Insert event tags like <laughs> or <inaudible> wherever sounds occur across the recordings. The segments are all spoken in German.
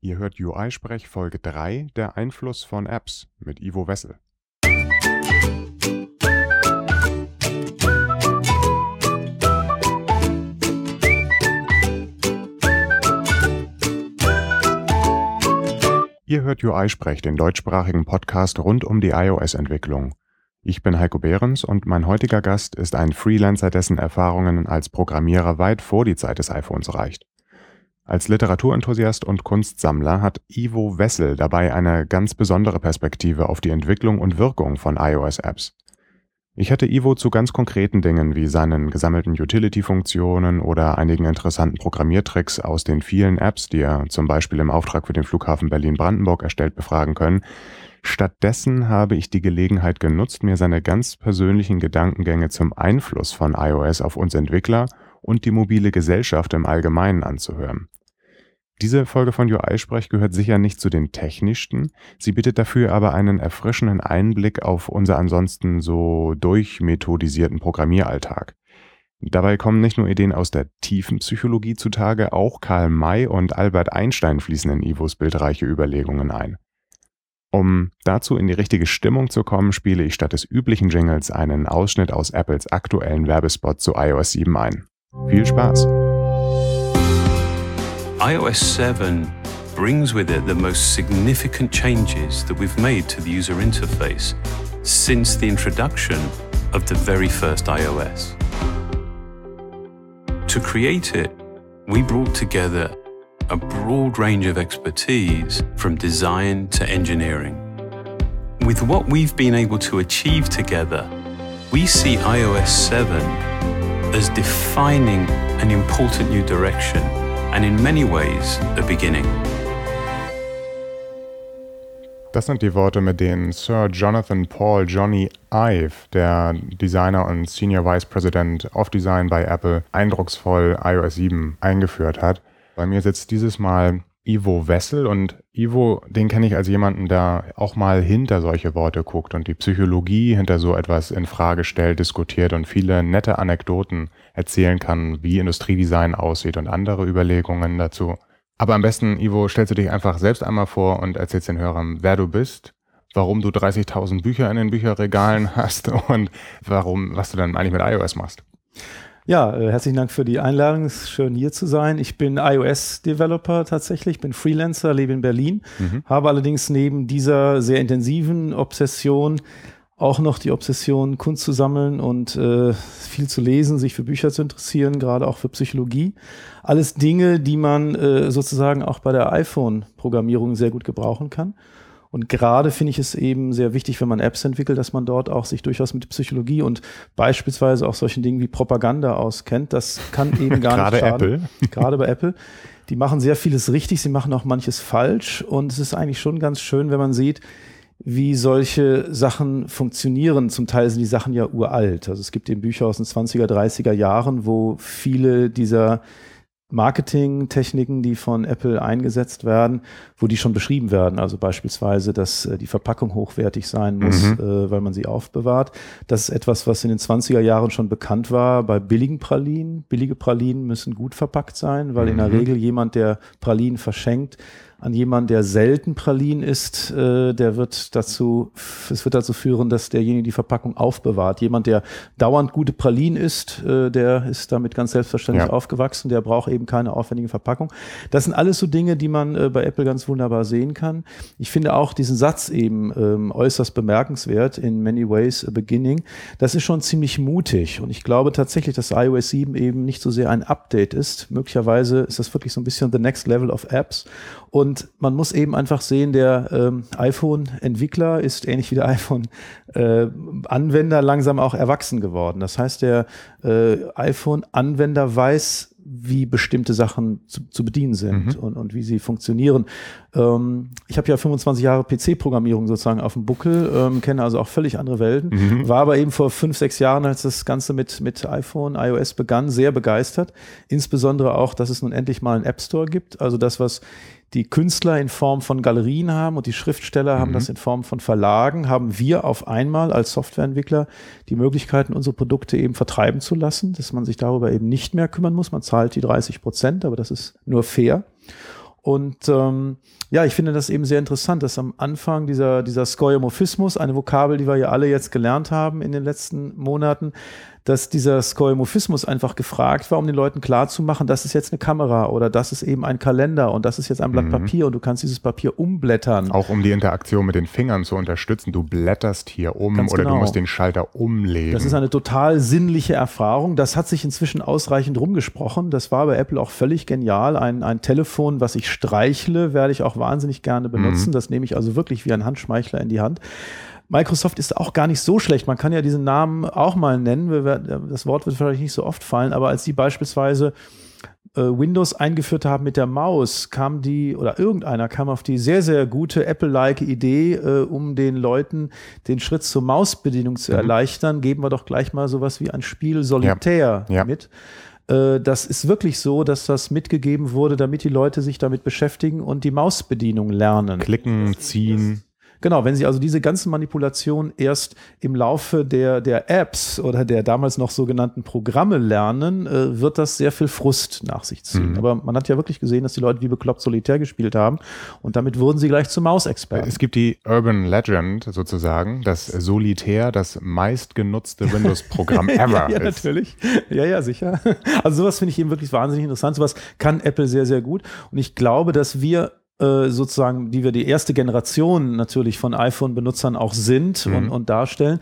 Ihr hört UI-Sprech Folge 3, der Einfluss von Apps mit Ivo Wessel. Ihr hört UI-Sprech, den deutschsprachigen Podcast rund um die iOS-Entwicklung. Ich bin Heiko Behrens und mein heutiger Gast ist ein Freelancer, dessen Erfahrungen als Programmierer weit vor die Zeit des iPhones reicht. Als Literaturenenthusiast und Kunstsammler hat Ivo Wessel dabei eine ganz besondere Perspektive auf die Entwicklung und Wirkung von iOS-Apps. Ich hatte Ivo zu ganz konkreten Dingen wie seinen gesammelten Utility-Funktionen oder einigen interessanten Programmiertricks aus den vielen Apps, die er zum Beispiel im Auftrag für den Flughafen Berlin-Brandenburg erstellt, befragen können. Stattdessen habe ich die Gelegenheit genutzt, mir seine ganz persönlichen Gedankengänge zum Einfluss von iOS auf uns Entwickler und die mobile Gesellschaft im Allgemeinen anzuhören. Diese Folge von UI-Sprech gehört sicher nicht zu den technischsten, sie bietet dafür aber einen erfrischenden Einblick auf unser ansonsten so durchmethodisierten Programmieralltag. Dabei kommen nicht nur Ideen aus der tiefen Psychologie zutage, auch Karl May und Albert Einstein fließen in Ivos bildreiche Überlegungen ein. Um dazu in die richtige Stimmung zu kommen, spiele ich statt des üblichen Jingles einen Ausschnitt aus Apples aktuellen Werbespot zu iOS 7 ein. Viel Spaß! iOS 7 brings with it the most significant changes that we've made to the user interface since the introduction of the very first iOS. To create it, we brought together a broad range of expertise from design to engineering. With what we've been able to achieve together, we see iOS 7 as defining an important new direction and in many ways a beginning. Das sind die Worte, mit denen Sir Jonathan Paul Johnny Ive, der Designer und Senior Vice President of Design bei Apple, eindrucksvoll iOS 7 eingeführt hat. Bei mir sitzt dieses Mal Ivo Wessel und Ivo, den kenne ich als jemanden, der auch mal hinter solche Worte guckt und die Psychologie hinter so etwas in Frage stellt, diskutiert und viele nette Anekdoten erzählen kann, wie Industriedesign aussieht und andere Überlegungen dazu. Aber am besten, Ivo, stellst du dich einfach selbst einmal vor und erzählst den Hörern, wer du bist, warum du 30.000 Bücher in den Bücherregalen <laughs> hast und warum, was du dann eigentlich mit iOS machst. Ja, äh, herzlichen Dank für die Einladung. Es ist schön hier zu sein. Ich bin iOS-Developer tatsächlich, bin Freelancer, lebe in Berlin, mhm. habe allerdings neben dieser sehr intensiven Obsession auch noch die Obsession, Kunst zu sammeln und äh, viel zu lesen, sich für Bücher zu interessieren, gerade auch für Psychologie. Alles Dinge, die man äh, sozusagen auch bei der iPhone-Programmierung sehr gut gebrauchen kann. Und gerade finde ich es eben sehr wichtig, wenn man Apps entwickelt, dass man dort auch sich durchaus mit Psychologie und beispielsweise auch solchen Dingen wie Propaganda auskennt. Das kann <laughs> eben gar gerade nicht schaden. Apple. <laughs> Gerade bei Apple. Die machen sehr vieles richtig, sie machen auch manches falsch. Und es ist eigentlich schon ganz schön, wenn man sieht, wie solche Sachen funktionieren. Zum Teil sind die Sachen ja uralt. Also es gibt eben Bücher aus den 20er, 30er Jahren, wo viele dieser Marketingtechniken, die von Apple eingesetzt werden, wo die schon beschrieben werden. Also beispielsweise, dass äh, die Verpackung hochwertig sein muss, mhm. äh, weil man sie aufbewahrt. Das ist etwas, was in den 20er Jahren schon bekannt war bei billigen Pralinen. Billige Pralinen müssen gut verpackt sein, weil mhm. in der mhm. Regel jemand, der Pralinen verschenkt, an jemanden, der selten Pralin isst, äh, der wird dazu, es wird dazu führen, dass derjenige die Verpackung aufbewahrt. Jemand, der dauernd gute Pralin isst, äh, der ist damit ganz selbstverständlich ja. aufgewachsen, der braucht eben keine aufwendige Verpackung. Das sind alles so Dinge, die man äh, bei Apple ganz wunderbar sehen kann. Ich finde auch diesen Satz eben ähm, äußerst bemerkenswert, in many ways a beginning. Das ist schon ziemlich mutig und ich glaube tatsächlich, dass iOS 7 eben nicht so sehr ein Update ist. Möglicherweise ist das wirklich so ein bisschen the next level of Apps und man muss eben einfach sehen, der ähm, iPhone-Entwickler ist ähnlich wie der iPhone-Anwender äh, langsam auch erwachsen geworden. Das heißt, der äh, iPhone-Anwender weiß, wie bestimmte Sachen zu, zu bedienen sind mhm. und, und wie sie funktionieren. Ähm, ich habe ja 25 Jahre PC-Programmierung sozusagen auf dem Buckel, ähm, kenne also auch völlig andere Welten, mhm. war aber eben vor fünf, sechs Jahren, als das Ganze mit, mit iPhone, iOS begann, sehr begeistert. Insbesondere auch, dass es nun endlich mal einen App Store gibt. Also das, was die Künstler in Form von Galerien haben und die Schriftsteller mhm. haben das in Form von Verlagen, haben wir auf einmal als Softwareentwickler die Möglichkeiten, unsere Produkte eben vertreiben zu lassen, dass man sich darüber eben nicht mehr kümmern muss. Man zahlt die 30 Prozent, aber das ist nur fair. Und ähm, ja, ich finde das eben sehr interessant, dass am Anfang dieser, dieser Skoiomorphismus, eine Vokabel, die wir ja alle jetzt gelernt haben in den letzten Monaten, dass dieser Skoimorphismus einfach gefragt war, um den Leuten klarzumachen, das ist jetzt eine Kamera oder das ist eben ein Kalender und das ist jetzt ein Blatt mhm. Papier und du kannst dieses Papier umblättern. Auch um die Interaktion mit den Fingern zu unterstützen. Du blätterst hier um Ganz oder genau. du musst den Schalter umlegen. Das ist eine total sinnliche Erfahrung. Das hat sich inzwischen ausreichend rumgesprochen. Das war bei Apple auch völlig genial. Ein, ein Telefon, was ich streichle, werde ich auch wahnsinnig gerne benutzen. Mhm. Das nehme ich also wirklich wie ein Handschmeichler in die Hand. Microsoft ist auch gar nicht so schlecht. Man kann ja diesen Namen auch mal nennen. Das Wort wird vielleicht nicht so oft fallen, aber als die beispielsweise äh, Windows eingeführt haben mit der Maus, kam die oder irgendeiner kam auf die sehr, sehr gute Apple-like Idee, äh, um den Leuten den Schritt zur Mausbedienung zu mhm. erleichtern, geben wir doch gleich mal sowas wie ein Spiel Solitär ja. Ja. mit. Äh, das ist wirklich so, dass das mitgegeben wurde, damit die Leute sich damit beschäftigen und die Mausbedienung lernen. Klicken, ziehen. Genau, wenn Sie also diese ganzen Manipulationen erst im Laufe der, der Apps oder der damals noch sogenannten Programme lernen, äh, wird das sehr viel Frust nach sich ziehen. Mhm. Aber man hat ja wirklich gesehen, dass die Leute wie bekloppt Solitär gespielt haben und damit wurden sie gleich zu Mausexperten. Es gibt die Urban Legend sozusagen, dass Solitär das meistgenutzte Windows-Programm <laughs> ever ja, ja, ist. natürlich. Ja, ja, sicher. Also sowas finde ich eben wirklich wahnsinnig interessant. Sowas kann Apple sehr, sehr gut. Und ich glaube, dass wir sozusagen, die wir die erste Generation natürlich von iPhone-Benutzern auch sind mhm. und, und darstellen,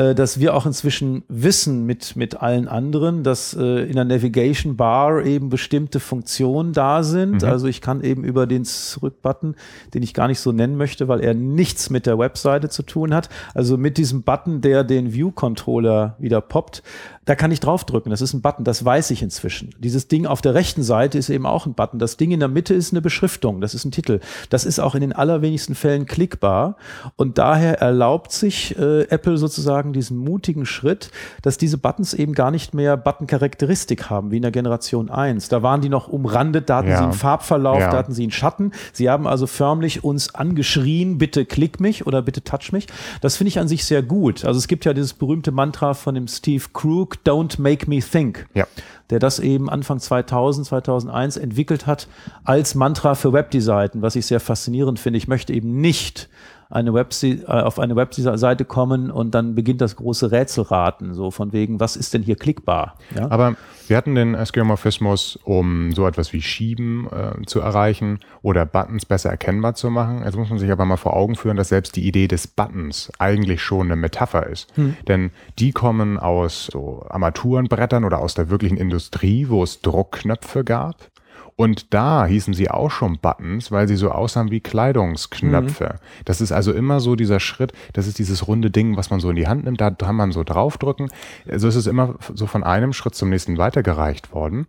äh, dass wir auch inzwischen wissen mit, mit allen anderen, dass äh, in der Navigation Bar eben bestimmte Funktionen da sind. Mhm. Also ich kann eben über den Zurück-Button, den ich gar nicht so nennen möchte, weil er nichts mit der Webseite zu tun hat, also mit diesem Button, der den View-Controller wieder poppt, da kann ich draufdrücken. Das ist ein Button, das weiß ich inzwischen. Dieses Ding auf der rechten Seite ist eben auch ein Button. Das Ding in der Mitte ist eine Beschriftung, das ist ein Titel. Das ist auch in den allerwenigsten Fällen klickbar. Und daher erlaubt sich äh, Apple sozusagen diesen mutigen Schritt, dass diese Buttons eben gar nicht mehr Button-Charakteristik haben, wie in der Generation 1. Da waren die noch umrandet, da hatten ja. sie einen Farbverlauf, ja. da hatten sie einen Schatten. Sie haben also förmlich uns angeschrien, bitte klick mich oder bitte touch mich. Das finde ich an sich sehr gut. Also es gibt ja dieses berühmte Mantra von dem Steve Krug, Don't Make Me Think, ja. der das eben Anfang 2000, 2001 entwickelt hat als Mantra für Webdesign, was ich sehr faszinierend finde. Ich möchte eben nicht eine Webse äh, auf eine Webseite kommen und dann beginnt das große Rätselraten, so von wegen, was ist denn hier klickbar? Ja? Aber wir hatten den Skeuomorphismus, um so etwas wie Schieben äh, zu erreichen oder Buttons besser erkennbar zu machen. Jetzt muss man sich aber mal vor Augen führen, dass selbst die Idee des Buttons eigentlich schon eine Metapher ist. Hm. Denn die kommen aus so Armaturenbrettern oder aus der wirklichen Industrie, wo es Druckknöpfe gab. Und da hießen sie auch schon Buttons, weil sie so aussahen wie Kleidungsknöpfe. Mhm. Das ist also immer so dieser Schritt, das ist dieses runde Ding, was man so in die Hand nimmt, da kann man so draufdrücken. Also ist es immer so von einem Schritt zum nächsten weitergereicht worden.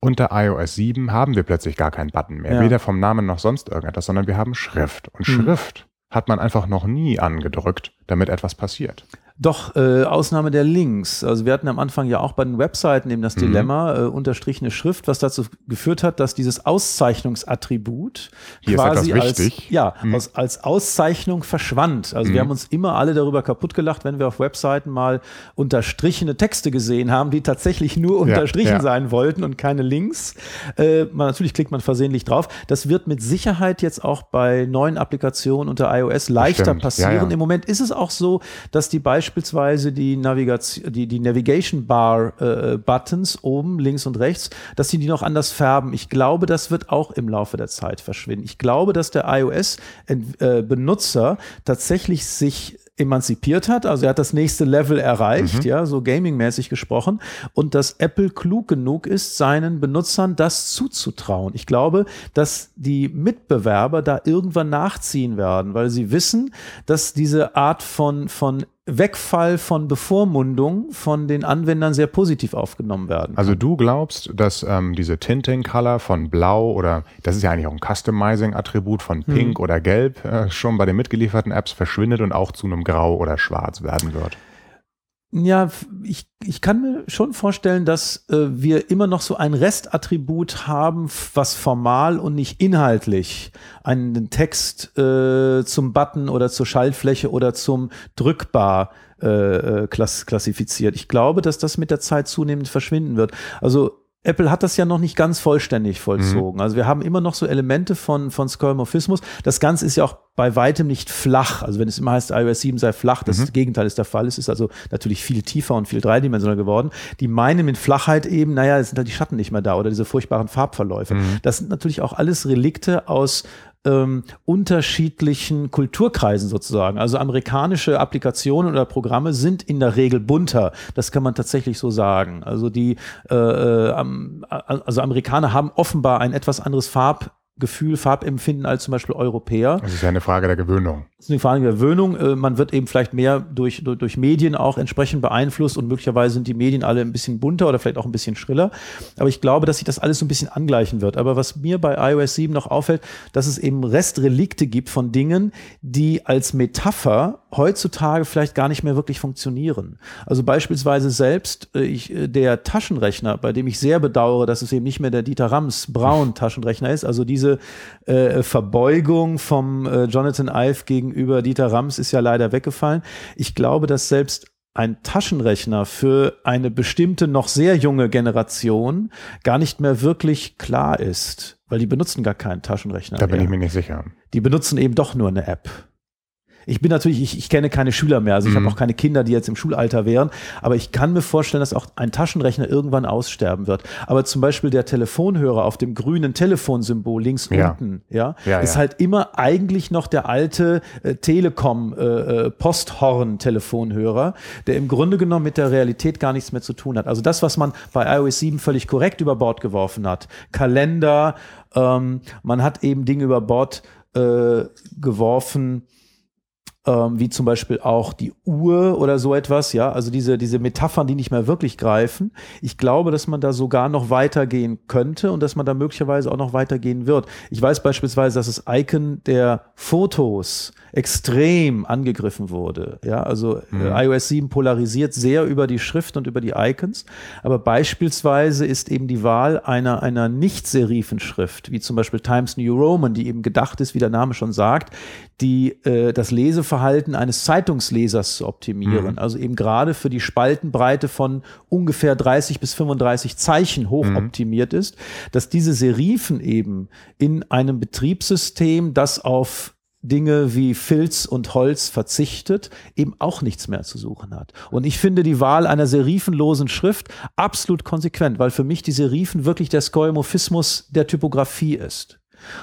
Unter iOS 7 haben wir plötzlich gar keinen Button mehr, ja. weder vom Namen noch sonst irgendetwas, sondern wir haben Schrift. Und mhm. Schrift hat man einfach noch nie angedrückt, damit etwas passiert. Doch, äh, Ausnahme der Links. Also wir hatten am Anfang ja auch bei den Webseiten eben das mhm. Dilemma, äh, unterstrichene Schrift, was dazu geführt hat, dass dieses Auszeichnungsattribut Hier quasi als, ja, mhm. aus, als Auszeichnung verschwand. Also mhm. wir haben uns immer alle darüber kaputt gelacht, wenn wir auf Webseiten mal unterstrichene Texte gesehen haben, die tatsächlich nur unterstrichen ja, ja. sein wollten und keine Links. Äh, man, natürlich klickt man versehentlich drauf. Das wird mit Sicherheit jetzt auch bei neuen Applikationen unter iOS leichter passieren. Ja, Im Moment ist es auch so, dass die beispielsweise die, Navigation, die, die Navigation Bar äh, Buttons oben, links und rechts, dass sie die noch anders färben. Ich glaube, das wird auch im Laufe der Zeit verschwinden. Ich glaube, dass der iOS-Benutzer äh, tatsächlich sich emanzipiert hat, also er hat das nächste Level erreicht, mhm. ja, so gamingmäßig gesprochen, und dass Apple klug genug ist, seinen Benutzern das zuzutrauen. Ich glaube, dass die Mitbewerber da irgendwann nachziehen werden, weil sie wissen, dass diese Art von, von Wegfall von Bevormundung von den Anwendern sehr positiv aufgenommen werden. Also du glaubst, dass ähm, diese Tinting Color von Blau oder das ist ja eigentlich auch ein Customizing-Attribut von hm. Pink hm. oder Gelb äh, schon bei den mitgelieferten Apps verschwindet und auch zu einem Grau oder Schwarz werden wird? Ja, ich, ich kann mir schon vorstellen, dass äh, wir immer noch so ein Restattribut haben, was formal und nicht inhaltlich einen Text äh, zum Button oder zur Schaltfläche oder zum Drückbar äh, äh klass klassifiziert. Ich glaube, dass das mit der Zeit zunehmend verschwinden wird. Also Apple hat das ja noch nicht ganz vollständig vollzogen. Mhm. Also wir haben immer noch so Elemente von, von Skeuomorphismus. Das Ganze ist ja auch bei weitem nicht flach. Also wenn es immer heißt, iOS 7 sei flach, das, mhm. das Gegenteil ist der Fall. Es ist also natürlich viel tiefer und viel dreidimensionaler geworden. Die meinen mit Flachheit eben, naja, es sind halt die Schatten nicht mehr da oder diese furchtbaren Farbverläufe. Mhm. Das sind natürlich auch alles Relikte aus ähm, unterschiedlichen Kulturkreisen sozusagen. Also amerikanische Applikationen oder Programme sind in der Regel bunter. Das kann man tatsächlich so sagen. Also die, äh, äh also Amerikaner haben offenbar ein etwas anderes Farb Gefühl, Farbempfinden als zum Beispiel Europäer. Das ist ja eine Frage der Gewöhnung. Das ist eine Frage der Gewöhnung. Äh, man wird eben vielleicht mehr durch, durch, durch Medien auch entsprechend beeinflusst und möglicherweise sind die Medien alle ein bisschen bunter oder vielleicht auch ein bisschen schriller. Aber ich glaube, dass sich das alles so ein bisschen angleichen wird. Aber was mir bei iOS 7 noch auffällt, dass es eben Restrelikte gibt von Dingen, die als Metapher heutzutage vielleicht gar nicht mehr wirklich funktionieren. Also beispielsweise selbst äh, ich, äh, der Taschenrechner, bei dem ich sehr bedauere, dass es eben nicht mehr der Dieter Rams Braun Taschenrechner ist, also diese äh, Verbeugung vom äh, Jonathan Ive gegenüber Dieter Rams ist ja leider weggefallen. Ich glaube, dass selbst ein Taschenrechner für eine bestimmte noch sehr junge Generation gar nicht mehr wirklich klar ist, weil die benutzen gar keinen Taschenrechner. Da bin mehr. ich mir nicht sicher. Die benutzen eben doch nur eine App. Ich bin natürlich, ich, ich kenne keine Schüler mehr, also ich mhm. habe auch keine Kinder, die jetzt im Schulalter wären, aber ich kann mir vorstellen, dass auch ein Taschenrechner irgendwann aussterben wird. Aber zum Beispiel der Telefonhörer auf dem grünen Telefonsymbol links ja. unten, ja, ja ist ja. halt immer eigentlich noch der alte äh, Telekom äh, äh, Posthorn-Telefonhörer, der im Grunde genommen mit der Realität gar nichts mehr zu tun hat. Also das, was man bei iOS 7 völlig korrekt über Bord geworfen hat, Kalender, ähm, man hat eben Dinge über Bord äh, geworfen, ähm, wie zum Beispiel auch die Uhr oder so etwas, ja, also diese, diese Metaphern, die nicht mehr wirklich greifen. Ich glaube, dass man da sogar noch weitergehen könnte und dass man da möglicherweise auch noch weitergehen wird. Ich weiß beispielsweise, dass das Icon der Fotos extrem angegriffen wurde. Ja, also äh, mhm. iOS 7 polarisiert sehr über die Schrift und über die Icons, aber beispielsweise ist eben die Wahl einer, einer Nicht-Serifen-Schrift, wie zum Beispiel Times New Roman, die eben gedacht ist, wie der Name schon sagt, die äh, das Leseverhalten eines Zeitungslesers zu optimieren. Mhm. Also eben gerade für die Spaltenbreite von ungefähr 30 bis 35 Zeichen hoch mhm. optimiert ist, dass diese Serifen eben in einem Betriebssystem, das auf Dinge wie Filz und Holz verzichtet, eben auch nichts mehr zu suchen hat. Und ich finde die Wahl einer serifenlosen Schrift absolut konsequent, weil für mich die Serifen wirklich der Skoimorphismus der Typografie ist.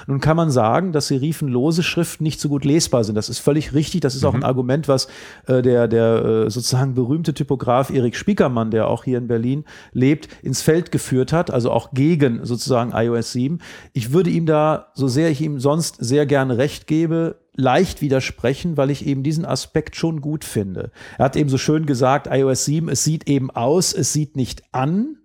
Nun kann man sagen, dass serifenlose Schriften nicht so gut lesbar sind. Das ist völlig richtig. Das ist mhm. auch ein mhm. Argument, was äh, der, der äh, sozusagen berühmte Typograf Erik Spiekermann, der auch hier in Berlin lebt, ins Feld geführt hat, also auch gegen sozusagen iOS 7. Ich würde ihm da, so sehr ich ihm sonst sehr gerne recht gebe, leicht widersprechen, weil ich eben diesen Aspekt schon gut finde. Er hat eben so schön gesagt, iOS 7, es sieht eben aus, es sieht nicht an.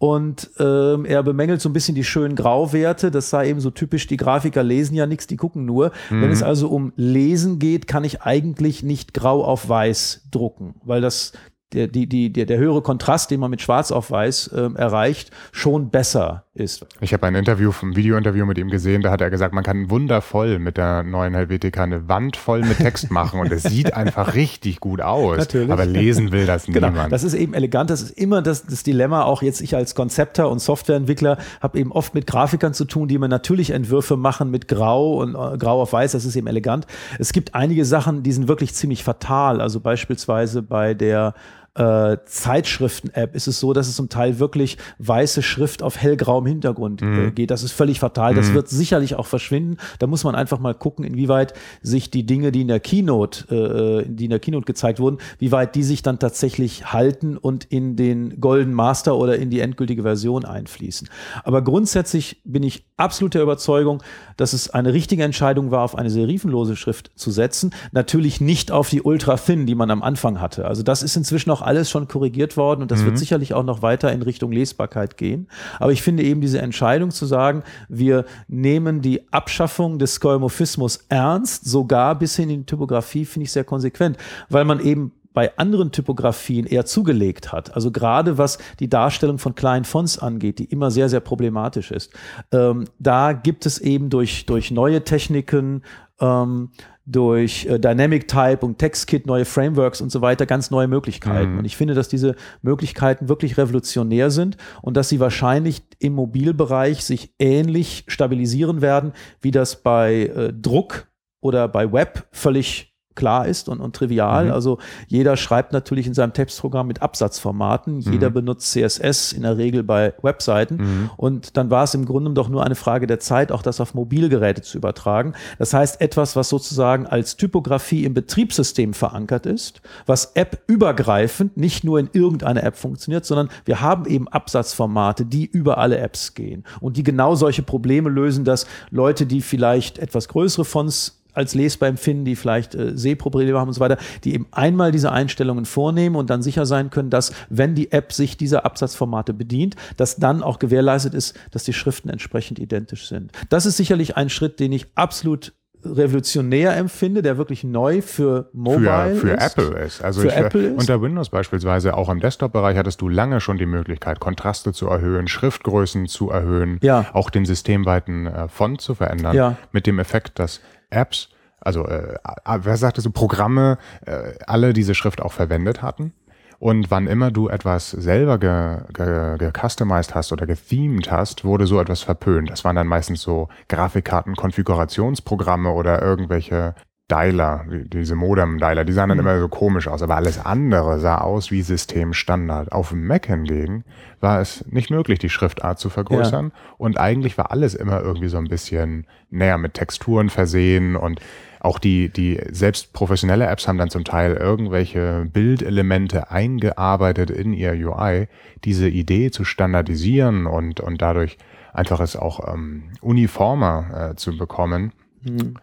Und ähm, er bemängelt so ein bisschen die schönen Grauwerte. Das sei eben so typisch, die Grafiker lesen ja nichts, die gucken nur. Mhm. Wenn es also um Lesen geht, kann ich eigentlich nicht grau auf weiß drucken, weil das der, die, die, der, der höhere Kontrast, den man mit Schwarz auf Weiß ähm, erreicht, schon besser ist. Ich habe ein Interview, ein Videointerview mit ihm gesehen, da hat er gesagt, man kann wundervoll mit der neuen Helvetica eine Wand voll mit Text <laughs> machen und es sieht einfach richtig gut aus. Natürlich. Aber lesen will das <laughs> genau. niemand. Das ist eben elegant, das ist immer das, das Dilemma, auch jetzt ich als Konzepter und Softwareentwickler habe eben oft mit Grafikern zu tun, die mir natürlich Entwürfe machen mit Grau und äh, Grau auf Weiß, das ist eben elegant. Es gibt einige Sachen, die sind wirklich ziemlich fatal, also beispielsweise bei der äh, Zeitschriften-App ist es so, dass es zum Teil wirklich weiße Schrift auf hellgrauem Hintergrund äh, mhm. geht. Das ist völlig fatal. Das mhm. wird sicherlich auch verschwinden. Da muss man einfach mal gucken, inwieweit sich die Dinge, die in der Keynote, äh, die in der Keynote gezeigt wurden, wie weit die sich dann tatsächlich halten und in den Golden Master oder in die endgültige Version einfließen. Aber grundsätzlich bin ich absolut der Überzeugung, dass es eine richtige Entscheidung war, auf eine serifenlose Schrift zu setzen. Natürlich nicht auf die Ultra Thin, die man am Anfang hatte. Also das ist inzwischen auch alles schon korrigiert worden und das mhm. wird sicherlich auch noch weiter in Richtung Lesbarkeit gehen. Aber ich finde eben diese Entscheidung zu sagen, wir nehmen die Abschaffung des Skoimorphismus ernst, sogar bis hin in die Typografie, finde ich sehr konsequent, weil man eben bei anderen Typografien eher zugelegt hat. Also gerade was die Darstellung von kleinen Fonts angeht, die immer sehr, sehr problematisch ist. Ähm, da gibt es eben durch, durch neue Techniken ähm, durch äh, Dynamic Type und TextKit, neue Frameworks und so weiter ganz neue Möglichkeiten. Mhm. Und ich finde, dass diese Möglichkeiten wirklich revolutionär sind und dass sie wahrscheinlich im Mobilbereich sich ähnlich stabilisieren werden, wie das bei äh, Druck oder bei Web völlig klar ist und, und trivial. Mhm. Also jeder schreibt natürlich in seinem Textprogramm mit Absatzformaten. Mhm. Jeder benutzt CSS in der Regel bei Webseiten. Mhm. Und dann war es im Grunde doch nur eine Frage der Zeit, auch das auf Mobilgeräte zu übertragen. Das heißt, etwas, was sozusagen als Typografie im Betriebssystem verankert ist, was App-übergreifend nicht nur in irgendeiner App funktioniert, sondern wir haben eben Absatzformate, die über alle Apps gehen und die genau solche Probleme lösen, dass Leute, die vielleicht etwas größere Fonts als lesbar empfinden, die vielleicht äh, Sehprobleme haben und so weiter, die eben einmal diese Einstellungen vornehmen und dann sicher sein können, dass, wenn die App sich dieser Absatzformate bedient, dass dann auch gewährleistet ist, dass die Schriften entsprechend identisch sind. Das ist sicherlich ein Schritt, den ich absolut revolutionär empfinde, der wirklich neu für Mobile für, für ist. Apple ist. Also ich, Apple ist. unter Windows beispielsweise, auch im Desktop-Bereich hattest du lange schon die Möglichkeit, Kontraste zu erhöhen, Schriftgrößen zu erhöhen, ja. auch den systemweiten äh, Font zu verändern, ja. mit dem Effekt, dass Apps, also äh, wer sagte so, Programme, äh, alle diese Schrift auch verwendet hatten. Und wann immer du etwas selber gecustomized ge, ge hast oder gethemed hast, wurde so etwas verpönt. Das waren dann meistens so Grafikkarten, Konfigurationsprogramme oder irgendwelche Dialer, diese Modem-Dialer, die sahen dann mhm. immer so komisch aus, aber alles andere sah aus wie Systemstandard. Auf dem Mac hingegen war es nicht möglich, die Schriftart zu vergrößern ja. und eigentlich war alles immer irgendwie so ein bisschen näher mit Texturen versehen und auch die, die selbst professionelle Apps haben dann zum Teil irgendwelche Bildelemente eingearbeitet in ihr UI, diese Idee zu standardisieren und, und dadurch einfach es auch ähm, uniformer äh, zu bekommen. Mhm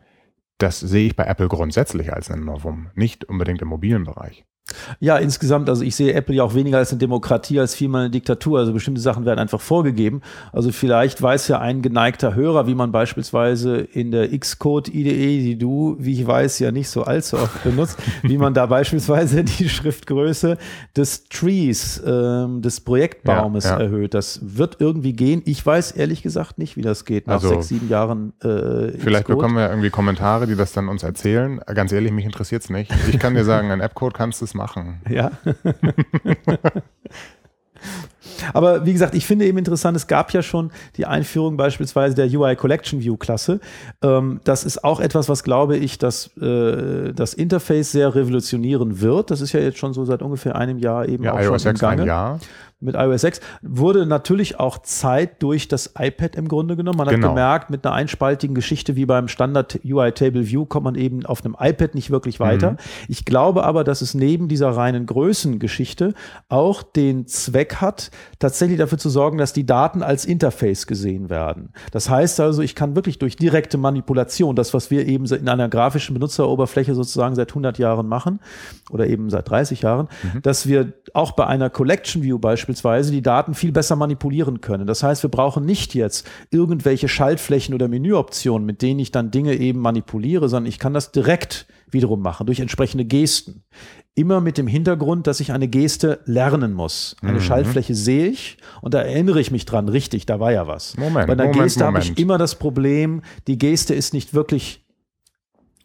das sehe ich bei Apple grundsätzlich als einen Novum, nicht unbedingt im mobilen Bereich. Ja, insgesamt, also ich sehe Apple ja auch weniger als eine Demokratie, als vielmal eine Diktatur. Also bestimmte Sachen werden einfach vorgegeben. Also vielleicht weiß ja ein geneigter Hörer, wie man beispielsweise in der Xcode-IDE, die du, wie ich weiß, ja nicht so allzu oft <laughs> benutzt, wie man da beispielsweise die Schriftgröße des Trees, ähm, des Projektbaumes ja, ja. erhöht. Das wird irgendwie gehen. Ich weiß ehrlich gesagt nicht, wie das geht nach also, sechs, sieben Jahren. Äh, vielleicht bekommen wir irgendwie Kommentare, die das dann uns erzählen. Ganz ehrlich, mich interessiert es nicht. Ich kann dir sagen, ein App-Code kannst du es machen. Ja. Aber wie gesagt, ich finde eben interessant, es gab ja schon die Einführung beispielsweise der UI Collection View Klasse. Ähm, das ist auch etwas, was glaube ich, dass äh, das Interface sehr revolutionieren wird. Das ist ja jetzt schon so seit ungefähr einem Jahr eben ja, auch iOS schon im Gange. Ein Jahr mit iOS 6, wurde natürlich auch Zeit durch das iPad im Grunde genommen. Man genau. hat gemerkt, mit einer einspaltigen Geschichte wie beim Standard UI Table View kommt man eben auf einem iPad nicht wirklich weiter. Mhm. Ich glaube aber, dass es neben dieser reinen Größengeschichte auch den Zweck hat, tatsächlich dafür zu sorgen, dass die Daten als Interface gesehen werden. Das heißt also, ich kann wirklich durch direkte Manipulation, das, was wir eben in einer grafischen Benutzeroberfläche sozusagen seit 100 Jahren machen oder eben seit 30 Jahren, mhm. dass wir auch bei einer Collection View beispielsweise beispielsweise die Daten viel besser manipulieren können. Das heißt, wir brauchen nicht jetzt irgendwelche Schaltflächen oder Menüoptionen, mit denen ich dann Dinge eben manipuliere, sondern ich kann das direkt wiederum machen durch entsprechende Gesten. Immer mit dem Hintergrund, dass ich eine Geste lernen muss. Eine mhm. Schaltfläche sehe ich und da erinnere ich mich dran, richtig, da war ja was. Moment, Bei einer Moment, Geste habe ich immer das Problem, die Geste ist nicht wirklich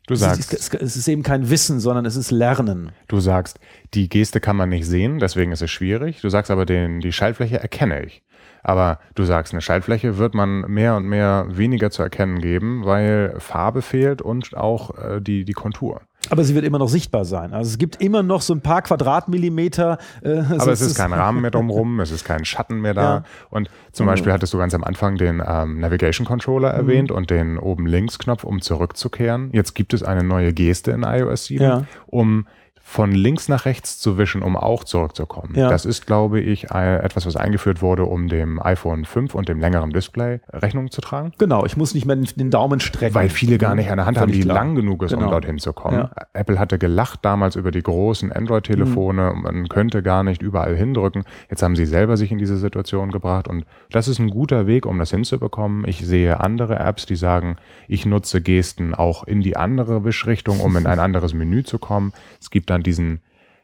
Du sagst. Es ist, es ist, eben kein Wissen, sondern es ist Lernen. Du sagst, die Geste kann man nicht sehen, deswegen ist es schwierig. Du sagst aber, den, die Schaltfläche erkenne ich. Aber du sagst, eine Schaltfläche wird man mehr und mehr weniger zu erkennen geben, weil Farbe fehlt und auch äh, die, die Kontur. Aber sie wird immer noch sichtbar sein. Also es gibt immer noch so ein paar Quadratmillimeter. Äh, Aber es ist kein Rahmen mehr drumherum, es ist kein Schatten mehr da. Ja. Und zum Beispiel mhm. hattest du ganz am Anfang den ähm, Navigation Controller mhm. erwähnt und den oben links Knopf, um zurückzukehren. Jetzt gibt es eine neue Geste in iOS 7, ja. um von links nach rechts zu wischen, um auch zurückzukommen. Ja. Das ist, glaube ich, etwas, was eingeführt wurde, um dem iPhone 5 und dem längeren Display Rechnung zu tragen. Genau, ich muss nicht mehr den Daumen strecken. Weil viele gar nicht eine Hand haben, die klar. lang genug ist, genau. um dorthin zu kommen. Ja. Apple hatte gelacht damals über die großen Android-Telefone. Mhm. Man könnte gar nicht überall hindrücken. Jetzt haben sie selber sich in diese Situation gebracht und das ist ein guter Weg, um das hinzubekommen. Ich sehe andere Apps, die sagen, ich nutze Gesten auch in die andere Wischrichtung, um in ein anderes Menü zu kommen. Es gibt dann diesen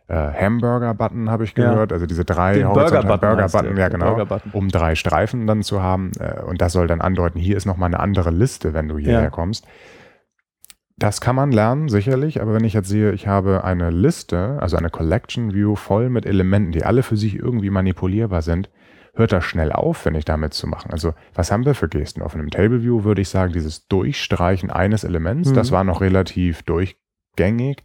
äh, Hamburger-Button, habe ich gehört. Ja. Also diese drei Burger-Button, Burger ja genau, Burger um drei Streifen dann zu haben. Äh, und das soll dann andeuten, hier ist nochmal eine andere Liste, wenn du hierher ja. kommst. Das kann man lernen, sicherlich, aber wenn ich jetzt sehe, ich habe eine Liste, also eine Collection View voll mit Elementen, die alle für sich irgendwie manipulierbar sind, hört das schnell auf, wenn ich damit zu machen. Also, was haben wir für Gesten? Auf einem Table View würde ich sagen, dieses Durchstreichen eines Elements, mhm. das war noch relativ durchgängig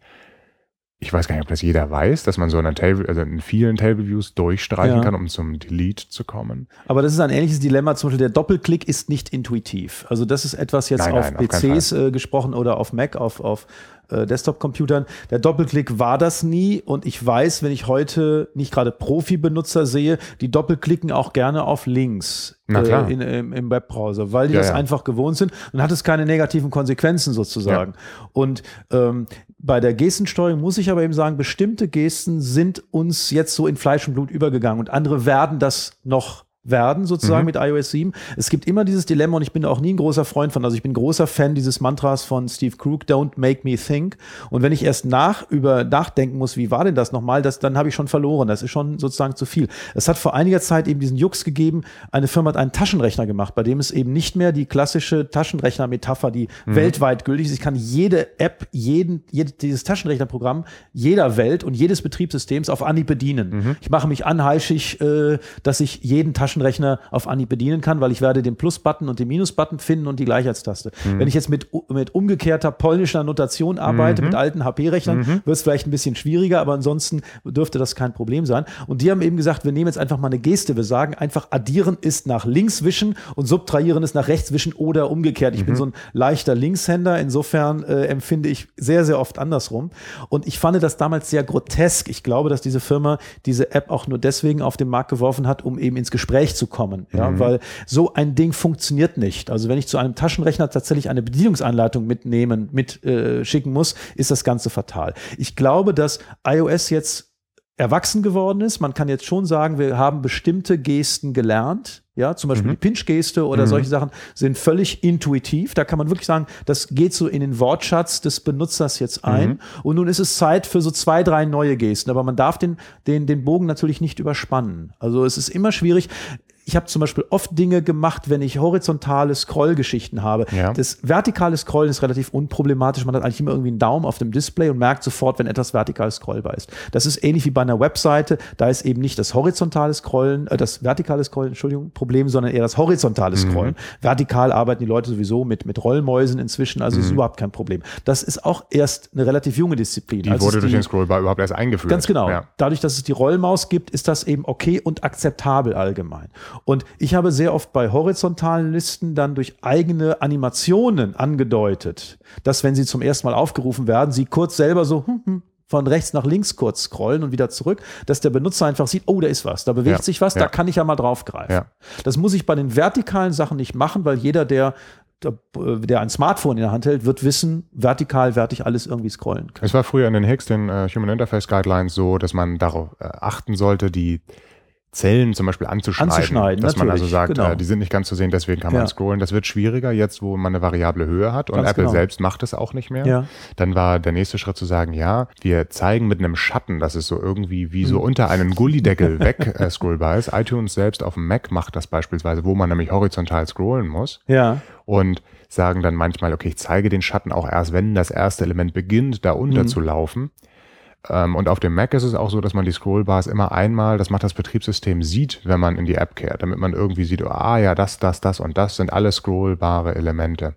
ich weiß gar nicht, ob das jeder weiß, dass man so in, Table, also in vielen Table Views durchstreichen ja. kann, um zum Delete zu kommen. Aber das ist ein ähnliches Dilemma. Zum Beispiel der Doppelklick ist nicht intuitiv. Also das ist etwas jetzt nein, auf nein, PCs auf äh, gesprochen oder auf Mac, auf, auf äh, Desktop-Computern. Der Doppelklick war das nie und ich weiß, wenn ich heute nicht gerade Profi-Benutzer sehe, die doppelklicken auch gerne auf Links äh, in, im, im, Webbrowser, weil die ja, das ja. einfach gewohnt sind und hat es keine negativen Konsequenzen sozusagen. Ja. Und ähm, bei der Gestensteuerung muss ich aber eben sagen, bestimmte Gesten sind uns jetzt so in Fleisch und Blut übergegangen und andere werden das noch werden, sozusagen mhm. mit iOS 7. Es gibt immer dieses Dilemma und ich bin auch nie ein großer Freund von. Also ich bin großer Fan dieses Mantras von Steve Krug, Don't make me think. Und wenn ich erst nach über nachdenken muss, wie war denn das nochmal, das, dann habe ich schon verloren. Das ist schon sozusagen zu viel. Es hat vor einiger Zeit eben diesen Jux gegeben, eine Firma hat einen Taschenrechner gemacht, bei dem es eben nicht mehr die klassische Taschenrechner-Metapher, die mhm. weltweit gültig ist. Ich kann jede App, jeden, jede, dieses Taschenrechnerprogramm jeder Welt und jedes Betriebssystems auf Anhieb bedienen. Mhm. Ich mache mich anheischig, äh, dass ich jeden Taschenrechner Taschenrechner auf Anhieb bedienen kann, weil ich werde den Plus-Button und den Minus-Button finden und die Gleichheitstaste. Mhm. Wenn ich jetzt mit, mit umgekehrter polnischer Notation arbeite, mhm. mit alten HP-Rechnern, mhm. wird es vielleicht ein bisschen schwieriger, aber ansonsten dürfte das kein Problem sein. Und die haben eben gesagt, wir nehmen jetzt einfach mal eine Geste. Wir sagen einfach, addieren ist nach links wischen und subtrahieren ist nach rechts wischen oder umgekehrt. Ich bin mhm. so ein leichter Linkshänder. Insofern äh, empfinde ich sehr, sehr oft andersrum. Und ich fand das damals sehr grotesk. Ich glaube, dass diese Firma diese App auch nur deswegen auf den Markt geworfen hat, um eben ins Gespräch Gespräch zu kommen, ja, mhm. weil so ein Ding funktioniert nicht. Also wenn ich zu einem Taschenrechner tatsächlich eine Bedienungsanleitung mitnehmen, mit äh, schicken muss, ist das Ganze fatal. Ich glaube, dass iOS jetzt erwachsen geworden ist. Man kann jetzt schon sagen, wir haben bestimmte Gesten gelernt. Ja, zum Beispiel mhm. die Pinch-Geste oder mhm. solche Sachen sind völlig intuitiv. Da kann man wirklich sagen, das geht so in den Wortschatz des Benutzers jetzt ein. Mhm. Und nun ist es Zeit für so zwei, drei neue Gesten. Aber man darf den, den, den Bogen natürlich nicht überspannen. Also es ist immer schwierig ich habe zum Beispiel oft Dinge gemacht, wenn ich horizontale Scrollgeschichten habe. Ja. Das vertikale Scrollen ist relativ unproblematisch. Man hat eigentlich immer irgendwie einen Daumen auf dem Display und merkt sofort, wenn etwas vertikal scrollbar ist. Das ist ähnlich wie bei einer Webseite. Da ist eben nicht das horizontale Scrollen, äh, das vertikale Scrollen, Entschuldigung, Problem, sondern eher das horizontale mhm. Scrollen. Mhm. Vertikal arbeiten die Leute sowieso mit, mit Rollmäusen inzwischen, also mhm. ist überhaupt kein Problem. Das ist auch erst eine relativ junge Disziplin. Die wurde durch die, den Scrollbar überhaupt erst eingeführt. Ganz genau. Ja. Dadurch, dass es die Rollmaus gibt, ist das eben okay und akzeptabel allgemein. Und ich habe sehr oft bei horizontalen Listen dann durch eigene Animationen angedeutet, dass wenn sie zum ersten Mal aufgerufen werden, sie kurz selber so hm, hm, von rechts nach links kurz scrollen und wieder zurück, dass der Benutzer einfach sieht, oh, da ist was, da bewegt ja, sich was, ja. da kann ich ja mal draufgreifen. Ja. Das muss ich bei den vertikalen Sachen nicht machen, weil jeder, der der ein Smartphone in der Hand hält, wird wissen, vertikal werde ich alles irgendwie scrollen können. Es war früher in den HIGS, den uh, Human Interface Guidelines, so, dass man darauf uh, achten sollte, die Zellen zum Beispiel anzuschneiden. Anzuschneiden, dass man also sagt, genau. äh, die sind nicht ganz zu sehen, deswegen kann man scrollen. Das wird schwieriger jetzt, wo man eine variable Höhe hat und ganz Apple genau. selbst macht es auch nicht mehr. Ja. Dann war der nächste Schritt zu sagen, ja, wir zeigen mit einem Schatten, dass es so irgendwie wie so hm. unter einen Gullideckel <laughs> weg äh, scrollbar ist. iTunes selbst auf dem Mac macht das beispielsweise, wo man nämlich horizontal scrollen muss. Ja. Und sagen dann manchmal, okay, ich zeige den Schatten auch erst, wenn das erste Element beginnt, da unterzulaufen. Mhm. Ähm, und auf dem Mac ist es auch so, dass man die Scrollbars immer einmal, das macht das Betriebssystem, sieht, wenn man in die App kehrt, damit man irgendwie sieht, ah ja, das, das, das und das sind alle scrollbare Elemente.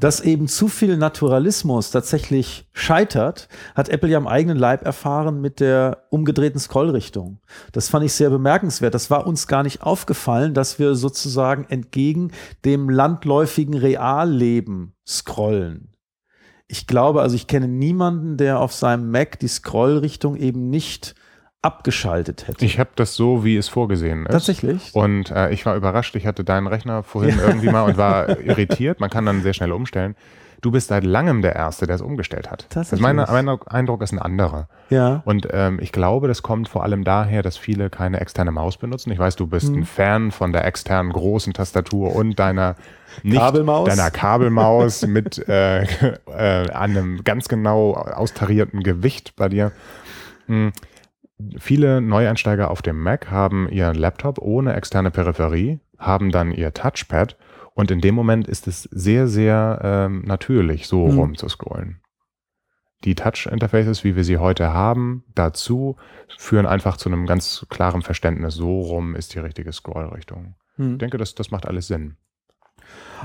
Dass eben zu viel Naturalismus tatsächlich scheitert, hat Apple ja am eigenen Leib erfahren mit der umgedrehten Scrollrichtung. Das fand ich sehr bemerkenswert. Das war uns gar nicht aufgefallen, dass wir sozusagen entgegen dem landläufigen Realleben scrollen ich glaube, also ich kenne niemanden, der auf seinem Mac die Scrollrichtung eben nicht abgeschaltet hätte. Ich habe das so, wie es vorgesehen ist. Tatsächlich. Und äh, ich war überrascht. Ich hatte deinen Rechner vorhin ja. irgendwie mal und war <laughs> irritiert. Man kann dann sehr schnell umstellen. Du bist seit langem der Erste, der es umgestellt hat. Also mein, mein Eindruck ist ein anderer. Ja. Und ähm, ich glaube, das kommt vor allem daher, dass viele keine externe Maus benutzen. Ich weiß, du bist hm. ein Fan von der externen großen Tastatur und deiner <laughs> nicht Kabelmaus. deiner Kabelmaus mit <laughs> äh, äh, einem ganz genau austarierten Gewicht bei dir. Hm. Viele Neueinsteiger auf dem Mac haben ihren Laptop ohne externe Peripherie, haben dann ihr Touchpad Und in dem Moment ist es sehr, sehr ähm, natürlich, so Mhm. rum zu scrollen. Die Touch-Interfaces, wie wir sie heute haben, dazu führen einfach zu einem ganz klaren Verständnis, so rum ist die richtige Scrollrichtung. Hm. Ich denke, das, das macht alles Sinn.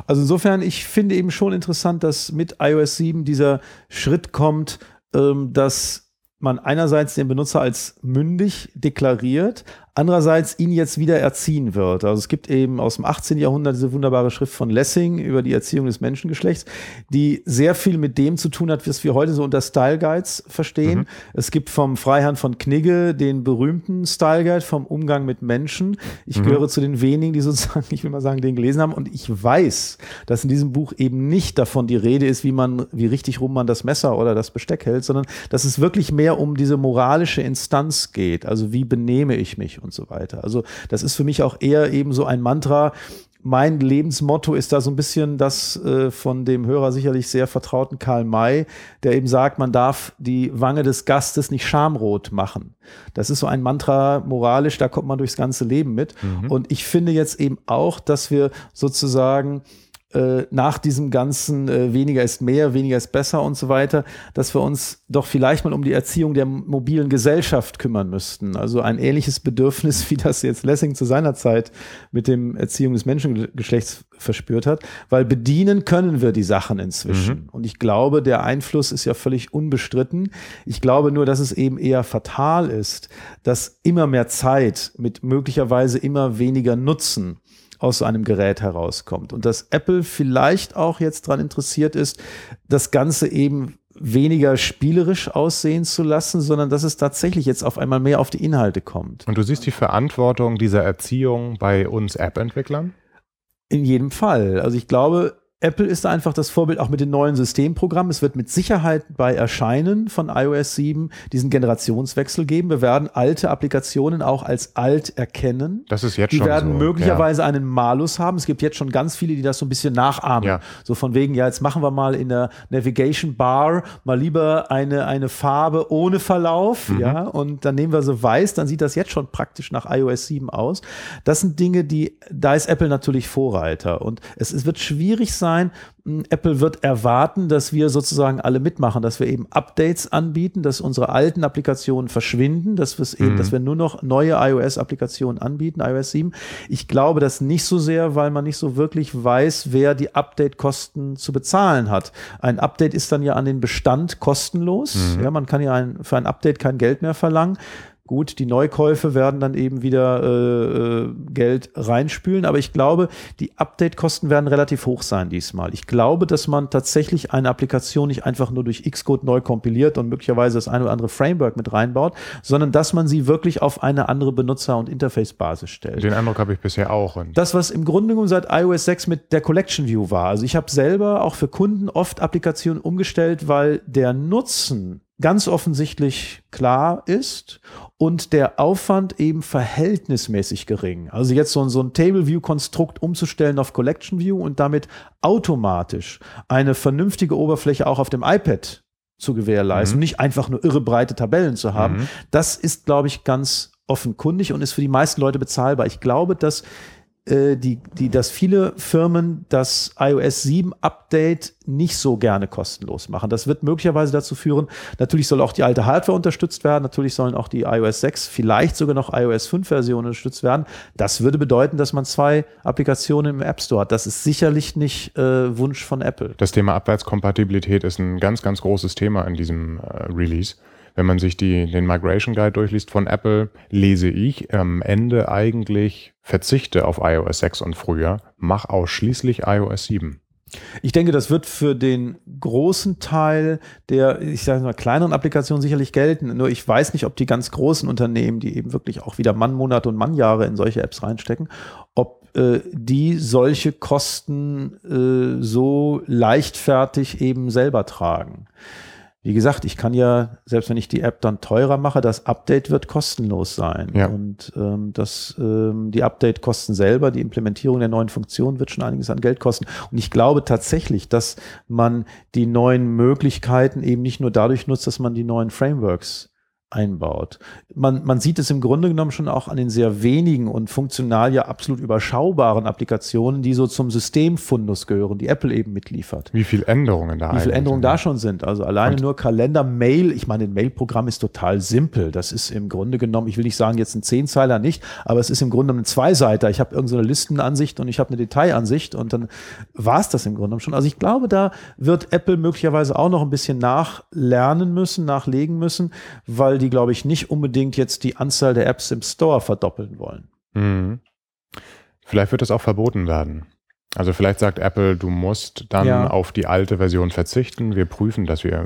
Also insofern, ich finde eben schon interessant, dass mit iOS 7 dieser Schritt kommt, ähm, dass man einerseits den Benutzer als mündig deklariert, andererseits ihn jetzt wieder erziehen wird. Also es gibt eben aus dem 18. Jahrhundert diese wunderbare Schrift von Lessing über die Erziehung des Menschengeschlechts, die sehr viel mit dem zu tun hat, was wir heute so unter Style Guides verstehen. Mhm. Es gibt vom Freiherrn von Knigge den berühmten Style Guide vom Umgang mit Menschen. Ich Mhm. gehöre zu den wenigen, die sozusagen, ich will mal sagen, den gelesen haben. Und ich weiß, dass in diesem Buch eben nicht davon die Rede ist, wie man, wie richtig rum man das Messer oder das Besteck hält, sondern dass es wirklich mehr um diese moralische Instanz geht. Also wie benehme ich mich und so weiter. Also das ist für mich auch eher eben so ein Mantra, mein Lebensmotto ist da so ein bisschen das äh, von dem Hörer sicherlich sehr vertrauten Karl May, der eben sagt, man darf die Wange des Gastes nicht schamrot machen. Das ist so ein Mantra moralisch, da kommt man durchs ganze Leben mit. Und ich finde jetzt eben auch, dass wir sozusagen äh, nach diesem ganzen äh, weniger ist mehr, weniger ist besser und so weiter, dass wir uns doch vielleicht mal um die Erziehung der mobilen Gesellschaft kümmern müssten. Also ein ähnliches Bedürfnis, <laughs> wie das jetzt Lessing zu seiner Zeit mit dem Erziehung des Menschengeschlechts verspürt hat, weil bedienen können wir die Sachen inzwischen. Und ich glaube, der Einfluss ist ja völlig unbestritten. Ich glaube nur, dass es eben eher fatal ist, dass immer mehr Zeit mit möglicherweise immer weniger Nutzen aus so einem Gerät herauskommt. Und dass Apple vielleicht auch jetzt daran interessiert ist, das Ganze eben weniger spielerisch aussehen zu lassen, sondern dass es tatsächlich jetzt auf einmal mehr auf die Inhalte kommt. Und du siehst die Verantwortung dieser Erziehung bei uns App-Entwicklern? In jedem Fall. Also ich glaube, Apple ist da einfach das Vorbild auch mit den neuen Systemprogrammen. Es wird mit Sicherheit bei Erscheinen von iOS 7 diesen Generationswechsel geben. Wir werden alte Applikationen auch als alt erkennen. Das ist jetzt Die schon werden so. möglicherweise einen Malus haben. Es gibt jetzt schon ganz viele, die das so ein bisschen nachahmen. Ja. So von wegen, ja, jetzt machen wir mal in der Navigation Bar mal lieber eine, eine Farbe ohne Verlauf, Mhm. ja, und dann nehmen wir so weiß, dann sieht das jetzt schon praktisch nach iOS 7 aus. Das sind Dinge, die, da ist Apple natürlich Vorreiter. Und es, es wird schwierig sein, mh, Apple wird erwarten, dass wir sozusagen alle mitmachen, dass wir eben Updates anbieten, dass unsere alten Applikationen verschwinden, dass wir es eben, dass wir nur noch neue iOS-Applikationen anbieten, iOS 7. Ich glaube das nicht so sehr, weil man nicht so wirklich weiß, wer die Update-Kosten zu bezahlen hat. Ein Update ist dann ja an den Bestand kostenlos. Ja, man kann ja ein, für ein Update kein Geld mehr verlangen. Gut, die Neukäufe werden dann eben wieder äh, äh, Geld reinspülen, aber ich glaube, die Update-Kosten werden relativ hoch sein diesmal. Ich glaube, dass man tatsächlich eine Applikation nicht einfach nur durch Xcode neu kompiliert und möglicherweise das eine oder andere Framework mit reinbaut, sondern dass man sie wirklich auf eine andere Benutzer- und Interface-Basis stellt. Den Eindruck habe ich bisher auch. Und Das, was im Grunde genommen seit iOS 6 mit der Collection View war. Also ich habe selber auch für Kunden oft Applikationen umgestellt, weil der Nutzen ganz offensichtlich klar ist und der Aufwand eben verhältnismäßig gering. Also jetzt so ein, so ein Table View Konstrukt umzustellen auf Collection View und damit automatisch eine vernünftige Oberfläche auch auf dem iPad zu gewährleisten, nicht einfach nur irre breite Tabellen zu haben. Das ist, glaube ich, ganz offenkundig und ist für die meisten Leute bezahlbar. Ich glaube, dass die, die, dass viele Firmen das iOS 7 Update nicht so gerne kostenlos machen. Das wird möglicherweise dazu führen, natürlich soll auch die alte Hardware unterstützt werden, natürlich sollen auch die iOS 6, vielleicht sogar noch iOS 5 Versionen unterstützt werden. Das würde bedeuten, dass man zwei Applikationen im App Store hat. Das ist sicherlich nicht äh, Wunsch von Apple. das Thema Abwärtskompatibilität ist ein ganz, ganz großes Thema in diesem äh, Release. Wenn man sich die, den Migration Guide durchliest von Apple, lese ich am Ende eigentlich verzichte auf iOS 6 und früher, mach ausschließlich iOS 7. Ich denke, das wird für den großen Teil der, ich sage mal, kleineren Applikationen sicherlich gelten. Nur ich weiß nicht, ob die ganz großen Unternehmen, die eben wirklich auch wieder Mannmonate und Mannjahre in solche Apps reinstecken, ob äh, die solche Kosten äh, so leichtfertig eben selber tragen. Wie gesagt, ich kann ja, selbst wenn ich die App dann teurer mache, das Update wird kostenlos sein. Ja. Und ähm, das, ähm, die Update-Kosten selber, die Implementierung der neuen Funktionen wird schon einiges an Geld kosten. Und ich glaube tatsächlich, dass man die neuen Möglichkeiten eben nicht nur dadurch nutzt, dass man die neuen Frameworks einbaut. Man, man sieht es im Grunde genommen schon auch an den sehr wenigen und funktional ja absolut überschaubaren Applikationen, die so zum Systemfundus gehören, die Apple eben mitliefert. Wie viele Änderungen da Wie viele Änderungen da schon sind. Also alleine Und- nur Kalender, Mail. Ich meine, ein Mail-Programm ist total simpel. Das ist im Grunde genommen, ich will nicht sagen jetzt ein Zehnzeiler nicht, aber es ist im Grunde genommen ein Zweiseiter. Ich habe irgendeine Listenansicht und ich habe eine Detailansicht und dann war es das im Grunde genommen schon. Also ich glaube, da wird Apple möglicherweise auch noch ein bisschen nachlernen müssen, nachlegen müssen, weil die, glaube ich, nicht unbedingt jetzt die Anzahl der Apps im Store verdoppeln wollen. Mhm. Vielleicht wird es auch verboten werden. Also vielleicht sagt Apple, du musst dann Ja. auf die alte Version verzichten. Wir prüfen das, wir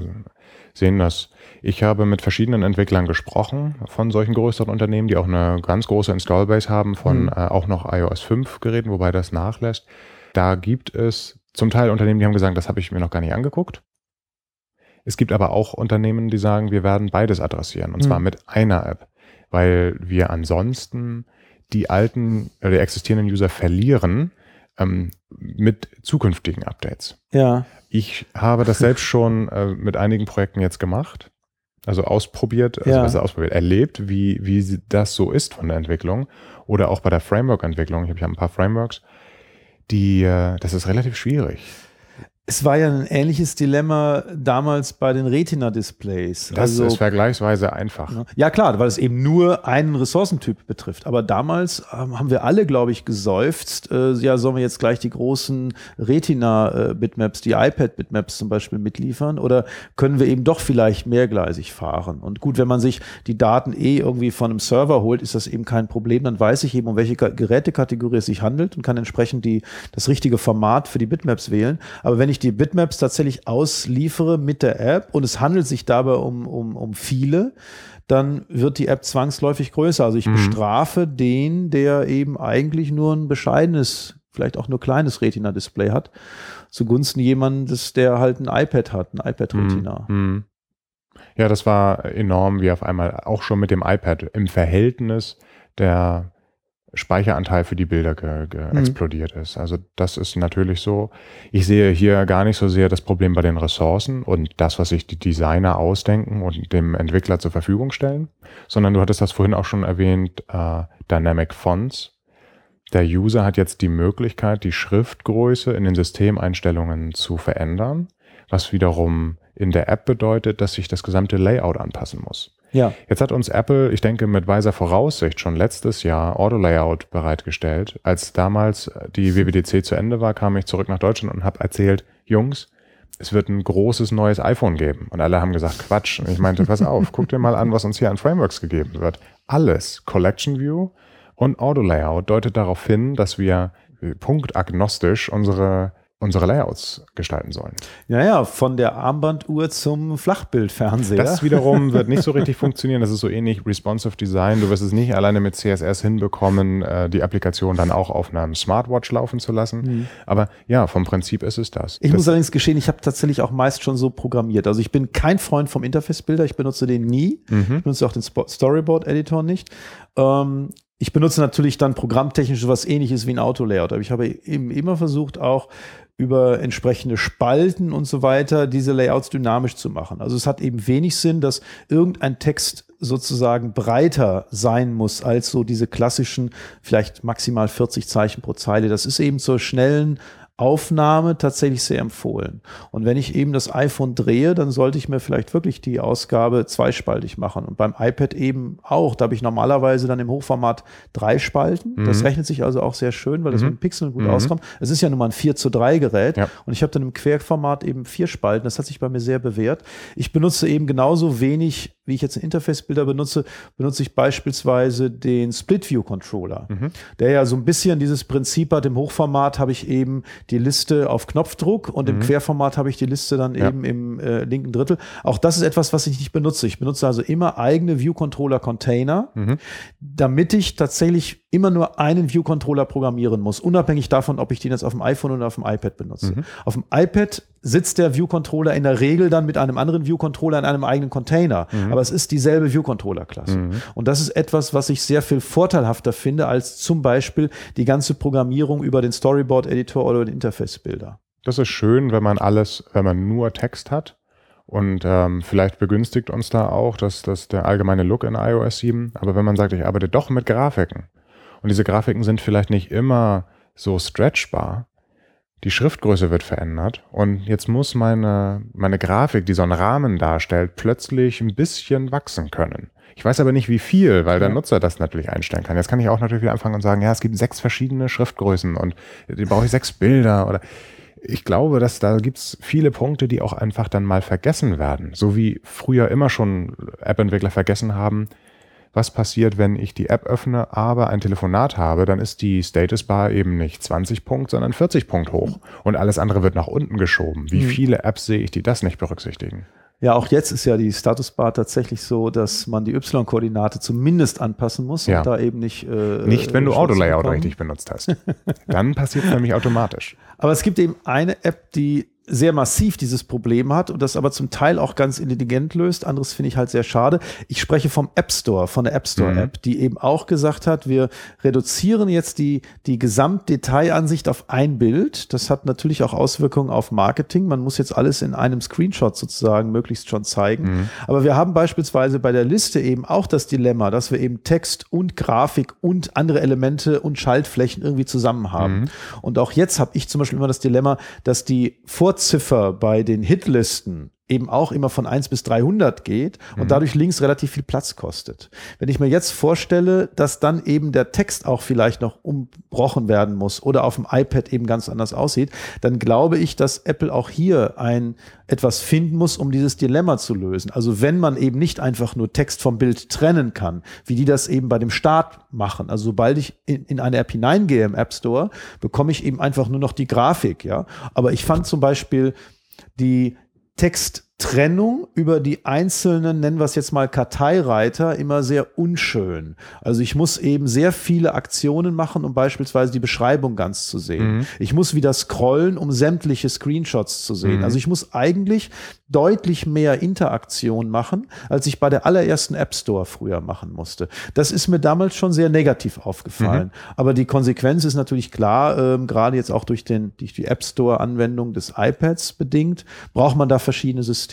sehen das. Ich habe mit verschiedenen Entwicklern gesprochen von solchen größeren Unternehmen, die auch eine ganz große Installbase haben von Mhm. äh, auch noch iOS 5 Geräten, wobei das nachlässt. Da gibt es zum Teil Unternehmen, die haben gesagt, das habe ich mir noch gar nicht angeguckt. Es gibt aber auch Unternehmen, die sagen, wir werden beides adressieren und Mhm. zwar mit einer App, weil wir ansonsten die alten oder die existierenden User verlieren ähm, mit zukünftigen Updates. Ja. Ich habe das selbst schon äh, mit einigen Projekten jetzt gemacht, also ausprobiert, also Ja. was ausprobiert, erlebt, wie, wie das so ist von der Entwicklung oder auch bei der Framework-Entwicklung. Ich habe ja ein paar Frameworks, die, äh, das ist relativ schwierig. Es war ja ein ähnliches Dilemma damals bei den Retina-Displays. Das Also ist vergleichsweise einfach. Ja, klar, weil es eben nur einen Ressourcentyp betrifft. Aber damals ähm, haben wir alle, glaube ich, geseufzt. Äh, ja, sollen wir jetzt gleich die großen Retina-Bitmaps, die iPad-Bitmaps zum Beispiel mitliefern? Oder können wir eben doch vielleicht mehrgleisig fahren? Und gut, wenn man sich die Daten eh irgendwie von einem Server holt, ist das eben kein Problem. Dann weiß ich eben, um welche Ka- Gerätekategorie es sich handelt und kann entsprechend die, das richtige Format für die Bitmaps wählen. Aber wenn ich die Bitmaps tatsächlich ausliefere mit der App und es handelt sich dabei um, um, um viele, dann wird die App zwangsläufig größer. Also ich bestrafe den, der eben eigentlich nur ein bescheidenes, vielleicht auch nur kleines Retina-Display hat, zugunsten jemandes, der halt ein iPad hat, ein iPad-Retina. Mhm. Ja, das war enorm, wie auf einmal auch schon mit dem iPad im Verhältnis der Speicheranteil für die Bilder ge, ge Mhm. explodiert ist. Also das ist natürlich so. Ich sehe hier gar nicht so sehr das Problem bei den Ressourcen und das, was sich die Designer ausdenken und dem Entwickler zur Verfügung stellen, sondern du hattest das vorhin auch schon erwähnt, äh, Dynamic Fonts. Der User hat jetzt die Möglichkeit, die Schriftgröße in den Systemeinstellungen zu verändern, was wiederum in der App bedeutet, dass sich das gesamte Layout anpassen muss. Ja. Jetzt hat uns Apple, ich denke, mit weiser Voraussicht schon letztes Jahr Auto-Layout bereitgestellt. Als damals die WWDC zu Ende war, kam ich zurück nach Deutschland und habe erzählt, Jungs, es wird ein großes neues iPhone geben. Und alle haben gesagt, Quatsch. Und ich meinte, pass auf, guck dir mal an, was uns hier an Frameworks gegeben wird. Alles, Collection View und Auto-Layout deutet darauf hin, dass wir äh, punktagnostisch unsere, unsere Layouts gestalten sollen. Naja, von der Armbanduhr zum Flachbildfernseher. Das wiederum <laughs> wird nicht so richtig funktionieren. Das ist so ähnlich responsive Design. Du wirst es nicht alleine mit CSS hinbekommen, äh, die Applikation dann auch auf einem Smartwatch laufen zu lassen. Aber ja, vom Prinzip ist es das. Ich das muss allerdings gestehen, ich habe tatsächlich auch meist schon so programmiert. Also ich bin kein Freund vom Interface-Bilder, ich benutze den nie. Mhm. Ich benutze auch den Storyboard-Editor nicht. Ähm, ich benutze natürlich dann programmtechnisch was ähnliches wie ein Autolayout, aber ich habe eben immer versucht, auch über entsprechende Spalten und so weiter diese Layouts dynamisch zu machen. Also es hat eben wenig Sinn, dass irgendein Text sozusagen breiter sein muss als so diese klassischen, vielleicht maximal 40 Zeichen pro Zeile. Das ist eben zur schnellen Aufnahme tatsächlich sehr empfohlen. Und wenn ich eben das iPhone drehe, dann sollte ich mir vielleicht wirklich die Ausgabe zweispaltig machen. Und beim iPad eben auch. Da habe ich normalerweise dann im Hochformat drei Spalten. Das rechnet sich also auch sehr schön, weil das mit dem Pixel gut auskommt. Es ist ja nun mal ein 4 zu 3 Gerät. Ja. Und ich habe dann im Querformat eben vier Spalten. Das hat sich bei mir sehr bewährt. Ich benutze eben genauso wenig, wie ich jetzt Interface-Bilder benutze, benutze ich beispielsweise den Split-View-Controller, der ja so ein bisschen dieses Prinzip hat. Im Hochformat habe ich eben die Liste auf Knopfdruck und im Querformat habe ich die Liste dann Ja. eben im äh, linken Drittel. Auch das ist etwas, was ich nicht benutze. Ich benutze also immer eigene View-Controller-Container, damit ich tatsächlich immer nur einen View-Controller programmieren muss, unabhängig davon, ob ich den jetzt auf dem iPhone oder auf dem iPad benutze. Auf dem iPad sitzt der View-Controller in der Regel dann mit einem anderen View-Controller in einem eigenen Container. Aber es ist dieselbe View-Controller-Klasse. Und das ist etwas, was ich sehr viel vorteilhafter finde, als zum Beispiel die ganze Programmierung über den Storyboard-Editor oder den Interface-Bilder. Das ist schön, wenn man alles, wenn man nur Text hat Und ähm, vielleicht begünstigt uns da auch dass das der allgemeine Look in iOS 7. Aber wenn man sagt, ich arbeite doch mit Grafiken und diese Grafiken sind vielleicht nicht immer so stretchbar, die Schriftgröße wird verändert und jetzt muss meine, meine Grafik, die so einen Rahmen darstellt, plötzlich ein bisschen wachsen können. Ich weiß aber nicht, wie viel, weil der Nutzer das natürlich einstellen kann. Jetzt kann ich auch natürlich wieder anfangen und sagen, ja, es gibt sechs verschiedene Schriftgrößen und die brauche ich sechs Bilder oder ich glaube, dass da gibt's viele Punkte, die auch einfach dann mal vergessen werden. So wie früher immer schon App-Entwickler vergessen haben, was passiert, wenn ich die App öffne, aber ein Telefonat habe, dann ist die Statusbar eben nicht 20 Punkt, sondern 40 Punkt hoch. Und alles andere wird nach unten geschoben. Wie mhm. viele Apps sehe ich, die das nicht berücksichtigen? Ja, auch jetzt ist ja die Statusbar tatsächlich so, dass man die Y-Koordinate zumindest anpassen muss ja. und da eben nicht. Äh, nicht, wenn du Autolayout richtig benutzt hast. Dann passiert es nämlich <laughs> automatisch. Aber es gibt eben eine App, die sehr massiv dieses Problem hat und das aber zum Teil auch ganz intelligent löst. Anderes finde ich halt sehr schade. Ich spreche vom App Store, von der App Store mhm. App, die eben auch gesagt hat, wir reduzieren jetzt die, die Gesamtdetailansicht auf ein Bild. Das hat natürlich auch Auswirkungen auf Marketing. Man muss jetzt alles in einem Screenshot sozusagen möglichst schon zeigen. Mhm. Aber wir haben beispielsweise bei der Liste eben auch das Dilemma, dass wir eben Text und Grafik und andere Elemente und Schaltflächen irgendwie zusammen haben. Mhm. Und auch jetzt habe ich zum Beispiel immer das Dilemma, dass die Vor Vorziffer bei den Hitlisten eben auch immer von 1 bis 300 geht und mhm. dadurch links relativ viel Platz kostet. Wenn ich mir jetzt vorstelle, dass dann eben der Text auch vielleicht noch umbrochen werden muss oder auf dem iPad eben ganz anders aussieht, dann glaube ich, dass Apple auch hier ein etwas finden muss, um dieses Dilemma zu lösen. Also wenn man eben nicht einfach nur Text vom Bild trennen kann, wie die das eben bei dem Start machen. Also sobald ich in, in eine App hineingehe im App Store, bekomme ich eben einfach nur noch die Grafik, ja. Aber ich fand zum Beispiel die Text Texttrennung über die einzelnen, nennen wir es jetzt mal Karteireiter, immer sehr unschön. Also ich muss eben sehr viele Aktionen machen, um beispielsweise die Beschreibung ganz zu sehen. Mhm. Ich muss wieder scrollen, um sämtliche Screenshots zu sehen. Mhm. Also ich muss eigentlich deutlich mehr Interaktion machen, als ich bei der allerersten App Store früher machen musste. Das ist mir damals schon sehr negativ aufgefallen. Mhm. Aber die Konsequenz ist natürlich klar, ähm, gerade jetzt auch durch, den, durch die App Store Anwendung des iPads bedingt, braucht man da verschiedene Systeme.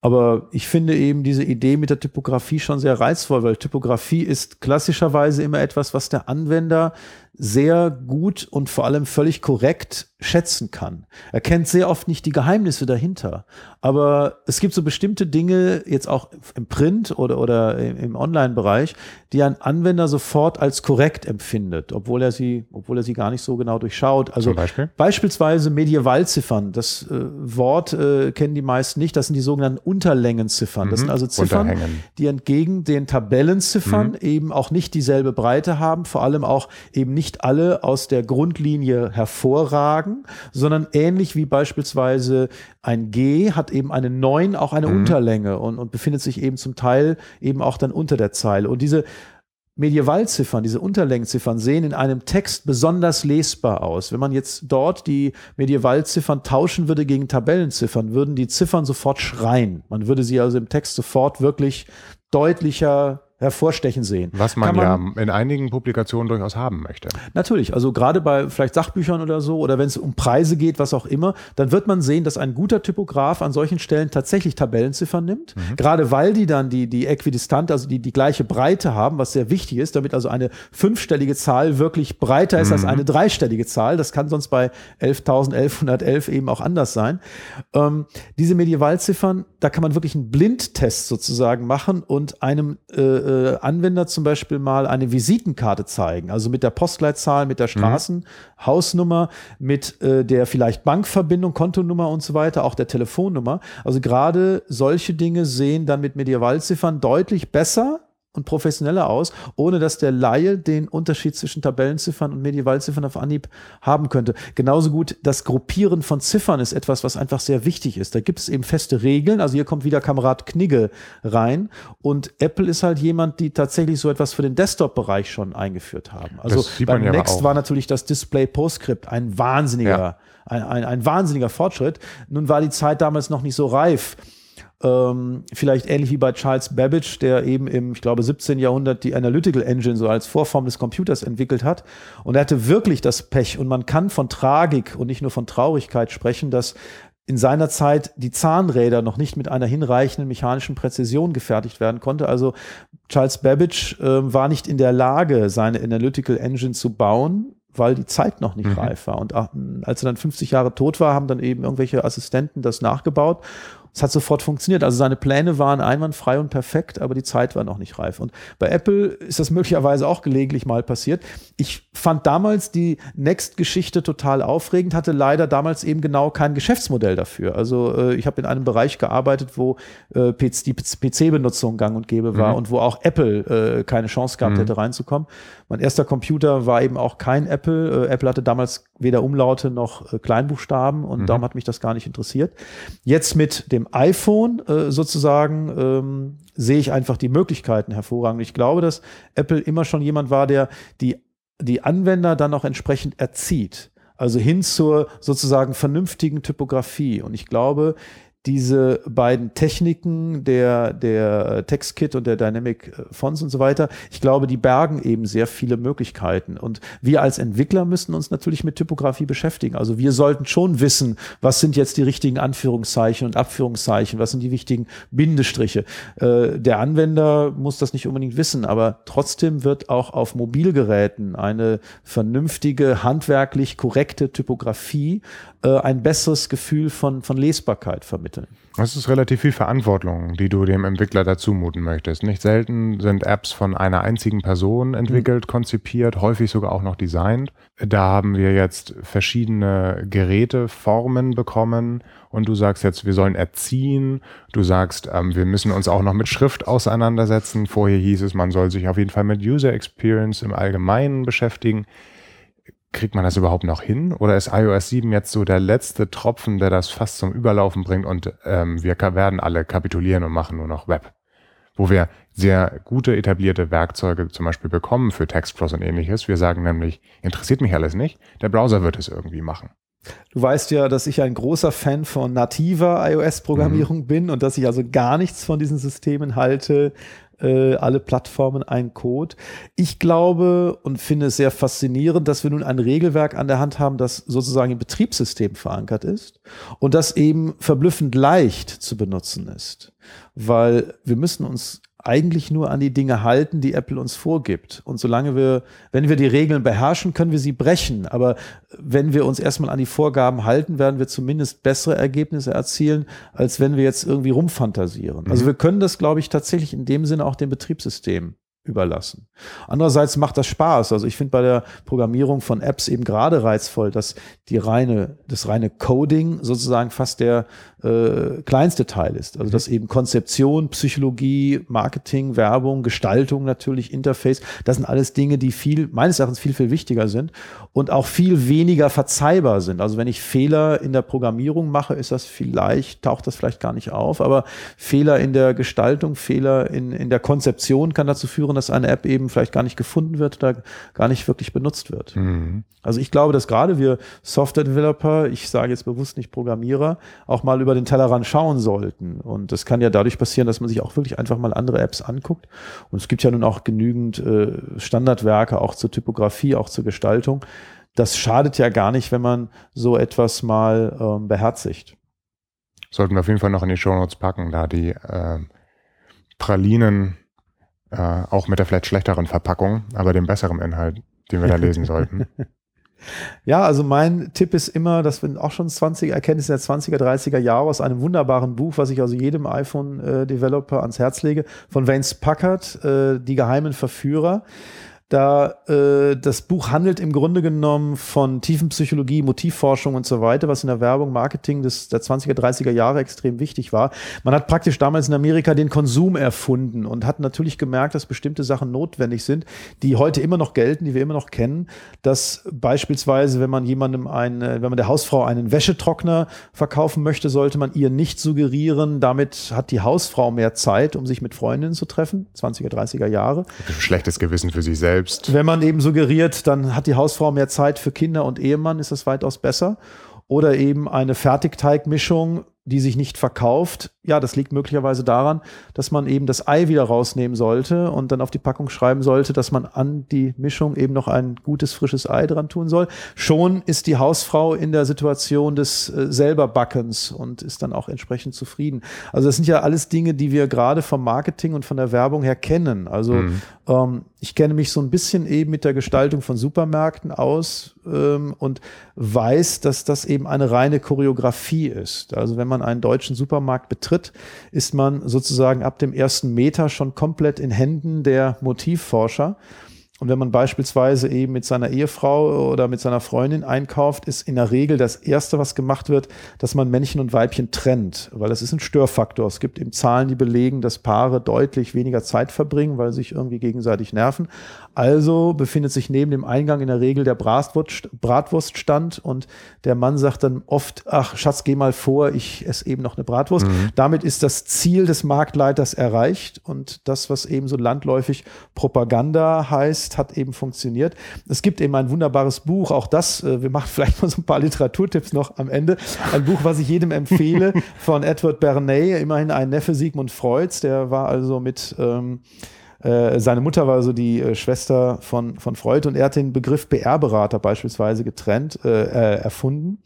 Aber ich finde eben diese Idee mit der Typografie schon sehr reizvoll, weil Typografie ist klassischerweise immer etwas, was der Anwender sehr gut und vor allem völlig korrekt schätzen kann. Er kennt sehr oft nicht die Geheimnisse dahinter. Aber es gibt so bestimmte Dinge, jetzt auch im Print oder, oder im Online-Bereich, die ein Anwender sofort als korrekt empfindet, obwohl er sie, obwohl er sie gar nicht so genau durchschaut. Also beispielsweise Medievalziffern. Das äh, Wort äh, kennen die meisten nicht. Das sind die sogenannten Unterlängenziffern. Das mhm. sind also Ziffern, die entgegen den Tabellenziffern mhm. eben auch nicht dieselbe Breite haben, vor allem auch eben nicht nicht alle aus der Grundlinie hervorragen, sondern ähnlich wie beispielsweise ein G hat eben eine 9 auch eine mhm. Unterlänge und, und befindet sich eben zum Teil eben auch dann unter der Zeile. Und diese Medievalziffern, diese Unterlängenziffern sehen in einem Text besonders lesbar aus. Wenn man jetzt dort die Medievalziffern tauschen würde gegen Tabellenziffern, würden die Ziffern sofort schreien. Man würde sie also im Text sofort wirklich deutlicher hervorstechen sehen. Was man, man, ja in einigen Publikationen durchaus haben möchte. Natürlich, also gerade bei vielleicht Sachbüchern oder so oder wenn es um Preise geht, was auch immer, dann wird man sehen, dass ein guter Typograf an solchen Stellen tatsächlich Tabellenziffern nimmt, mhm. gerade weil die dann die, die äquidistant, also die, die gleiche Breite haben, was sehr wichtig ist, damit also eine fünfstellige Zahl wirklich breiter ist mhm. als eine dreistellige Zahl. Das kann sonst bei 11.1111 eben auch anders sein. Ähm, diese Medievalziffern, da kann man wirklich einen Blindtest sozusagen machen und einem äh, äh, Anwender zum Beispiel mal eine Visitenkarte zeigen, also mit der Postleitzahl, mit der. Straßenhausnummer, mhm. mit äh, der vielleicht Bankverbindung, Kontonummer und so weiter, auch der Telefonnummer. Also gerade solche Dinge sehen dann mit Medievalziffern deutlich besser und professioneller aus, ohne dass der Laie den Unterschied zwischen Tabellenziffern und Medievalziffern auf Anhieb haben könnte. Genauso gut das Gruppieren von Ziffern ist etwas, was einfach sehr wichtig ist. Da gibt es eben feste Regeln. Also hier kommt wieder Kamerad Knigge rein und Apple ist halt jemand, die tatsächlich so etwas für den Desktop-Bereich schon eingeführt haben. Also beim ja Next war natürlich das Display Postscript ein wahnsinniger, ja. ein, ein, ein wahnsinniger Fortschritt. Nun war die Zeit damals noch nicht so reif ähm, vielleicht ähnlich wie bei Charles Babbage, der eben im, ich glaube, 17. Jahrhundert die Analytical Engine so als Vorform des Computers entwickelt hat. Und er hatte wirklich das Pech. Und man kann von Tragik und nicht nur von Traurigkeit sprechen, dass in seiner Zeit die Zahnräder noch nicht mit einer hinreichenden mechanischen Präzision gefertigt werden konnte. Also Charles Babbage äh, war nicht in der Lage, seine Analytical Engine zu bauen, weil die Zeit noch nicht mhm. reif war. Und als er dann 50 Jahre tot war, haben dann eben irgendwelche Assistenten das nachgebaut. Es hat sofort funktioniert. Also seine Pläne waren einwandfrei und perfekt, aber die Zeit war noch nicht reif. Und bei Apple ist das möglicherweise auch gelegentlich mal passiert. Ich fand damals die Next-Geschichte total aufregend, hatte leider damals eben genau kein Geschäftsmodell dafür. Also äh, ich habe in einem Bereich gearbeitet, wo äh, die PC-Benutzung gang und gäbe war mhm. und wo auch Apple äh, keine Chance gehabt mhm. hätte reinzukommen. Mein erster Computer war eben auch kein Apple. Äh, Apple hatte damals weder Umlaute noch äh, Kleinbuchstaben und mhm. darum hat mich das gar nicht interessiert. Jetzt mit dem iPhone äh, sozusagen ähm, sehe ich einfach die Möglichkeiten hervorragend. Ich glaube, dass Apple immer schon jemand war, der die, die Anwender dann auch entsprechend erzieht. Also hin zur sozusagen vernünftigen Typografie. Und ich glaube, diese beiden Techniken, der, der TextKit und der Dynamic Fonts und so weiter, ich glaube, die bergen eben sehr viele Möglichkeiten. Und wir als Entwickler müssen uns natürlich mit Typografie beschäftigen. Also wir sollten schon wissen, was sind jetzt die richtigen Anführungszeichen und Abführungszeichen, was sind die wichtigen Bindestriche. Äh, der Anwender muss das nicht unbedingt wissen, aber trotzdem wird auch auf Mobilgeräten eine vernünftige, handwerklich korrekte Typografie äh, ein besseres Gefühl von, von Lesbarkeit vermitteln. Das ist relativ viel Verantwortung, die du dem Entwickler dazu muten möchtest. Nicht selten sind Apps von einer einzigen Person entwickelt, mhm. konzipiert, häufig sogar auch noch designt. Da haben wir jetzt verschiedene Geräteformen bekommen und du sagst jetzt, wir sollen erziehen. Du sagst, ähm, wir müssen uns auch noch mit Schrift auseinandersetzen. Vorher hieß es, man soll sich auf jeden Fall mit User Experience im Allgemeinen beschäftigen kriegt man das überhaupt noch hin? Oder ist iOS 7 jetzt so der letzte Tropfen, der das fast zum Überlaufen bringt und ähm, wir werden alle kapitulieren und machen nur noch Web? Wo wir sehr gute etablierte Werkzeuge zum Beispiel bekommen für TextPros und ähnliches. Wir sagen nämlich, interessiert mich alles nicht, der Browser wird es irgendwie machen. Du weißt ja, dass ich ein großer Fan von nativer iOS-Programmierung mhm. bin und dass ich also gar nichts von diesen Systemen halte, äh, alle Plattformen ein Code. Ich glaube und finde es sehr faszinierend, dass wir nun ein Regelwerk an der Hand haben, das sozusagen im Betriebssystem verankert ist und das eben verblüffend leicht zu benutzen ist. Weil wir müssen uns eigentlich nur an die Dinge halten, die Apple uns vorgibt. Und solange wir, wenn wir die Regeln beherrschen, können wir sie brechen. Aber wenn wir uns erstmal an die Vorgaben halten, werden wir zumindest bessere Ergebnisse erzielen, als wenn wir jetzt irgendwie rumfantasieren. Also mhm. wir können das, glaube ich, tatsächlich in dem Sinne auch dem Betriebssystem überlassen. Andererseits macht das Spaß. Also ich finde bei der Programmierung von Apps eben gerade reizvoll, dass die reine, das reine Coding sozusagen fast der äh, kleinste Teil ist. Also dass eben Konzeption, Psychologie, Marketing, Werbung, Gestaltung natürlich, Interface, das sind alles Dinge, die viel, meines Erachtens viel, viel wichtiger sind und auch viel weniger verzeihbar sind. Also wenn ich Fehler in der Programmierung mache, ist das vielleicht, taucht das vielleicht gar nicht auf, aber Fehler in der Gestaltung, Fehler in, in der Konzeption kann dazu führen, dass eine App eben vielleicht gar nicht gefunden wird oder gar nicht wirklich benutzt wird. Mhm. Also ich glaube, dass gerade wir Software-Developer, ich sage jetzt bewusst nicht Programmierer, auch mal über den Tellerrand schauen sollten. Und das kann ja dadurch passieren, dass man sich auch wirklich einfach mal andere Apps anguckt. Und es gibt ja nun auch genügend äh, Standardwerke, auch zur Typografie, auch zur Gestaltung. Das schadet ja gar nicht, wenn man so etwas mal ähm, beherzigt. Sollten wir auf jeden Fall noch in die Show Notes packen, da die äh, Pralinen äh, auch mit der vielleicht schlechteren Verpackung, aber dem besseren Inhalt, den wir da lesen <laughs> sollten. Ja, also mein Tipp ist immer, dass wir auch schon 20 Erkenntnisse der 20er, 30er Jahre aus einem wunderbaren Buch, was ich also jedem iPhone-Developer ans Herz lege, von Vance Packard, äh, Die geheimen Verführer. Da äh, das Buch handelt im Grunde genommen von Tiefenpsychologie, Motivforschung und so weiter, was in der Werbung, Marketing des, der 20er, 30er Jahre extrem wichtig war. Man hat praktisch damals in Amerika den Konsum erfunden und hat natürlich gemerkt, dass bestimmte Sachen notwendig sind, die heute immer noch gelten, die wir immer noch kennen. Dass beispielsweise, wenn man jemandem eine, wenn man der Hausfrau einen Wäschetrockner verkaufen möchte, sollte man ihr nicht suggerieren, damit hat die Hausfrau mehr Zeit, um sich mit Freundinnen zu treffen. 20er, 30er Jahre. Schlechtes Gewissen für sich selbst selbst. Wenn man eben suggeriert, dann hat die Hausfrau mehr Zeit für Kinder und Ehemann, ist das weitaus besser. Oder eben eine Fertigteigmischung, die sich nicht verkauft. ja, das liegt möglicherweise daran, dass man eben das Ei wieder rausnehmen sollte und dann auf die Packung schreiben sollte, dass man an die Mischung eben noch ein gutes frisches Ei dran tun soll. Schon ist die Hausfrau in der Situation des äh, selberbackens und ist dann auch entsprechend zufrieden. Also das sind ja alles Dinge, die wir gerade vom Marketing und von der Werbung her kennen. Also mhm. ähm, ich kenne mich so ein bisschen eben mit der Gestaltung von Supermärkten aus ähm, und weiß, dass das eben eine reine Choreografie ist. Also wenn man einen deutschen Supermarkt betritt, ist man sozusagen ab dem ersten Meter schon komplett in Händen der Motivforscher. Und wenn man beispielsweise eben mit seiner Ehefrau oder mit seiner Freundin einkauft, ist in der Regel das Erste, was gemacht wird, dass man Männchen und Weibchen trennt, weil das ist ein Störfaktor. Es gibt eben Zahlen, die belegen, dass Paare deutlich weniger Zeit verbringen, weil sie sich irgendwie gegenseitig nerven. Also befindet sich neben dem Eingang in der Regel der Bratwurst, Bratwurststand und der Mann sagt dann oft, ach Schatz, geh mal vor, ich esse eben noch eine Bratwurst. Mhm. Damit ist das Ziel des Marktleiters erreicht und das, was eben so landläufig Propaganda heißt, hat eben funktioniert. Es gibt eben ein wunderbares Buch, auch das, äh, wir machen <laughs> vielleicht mal so ein paar Literaturtipps noch am Ende. Ein Buch, was ich jedem empfehle, <laughs> von Edward Bernays, immerhin ein Neffe Sigmund Freuds, der war also mit ähm, äh, seine Mutter war so die äh, Schwester von, von Freud und er hat den Begriff BR-Berater beispielsweise getrennt, äh, erfunden.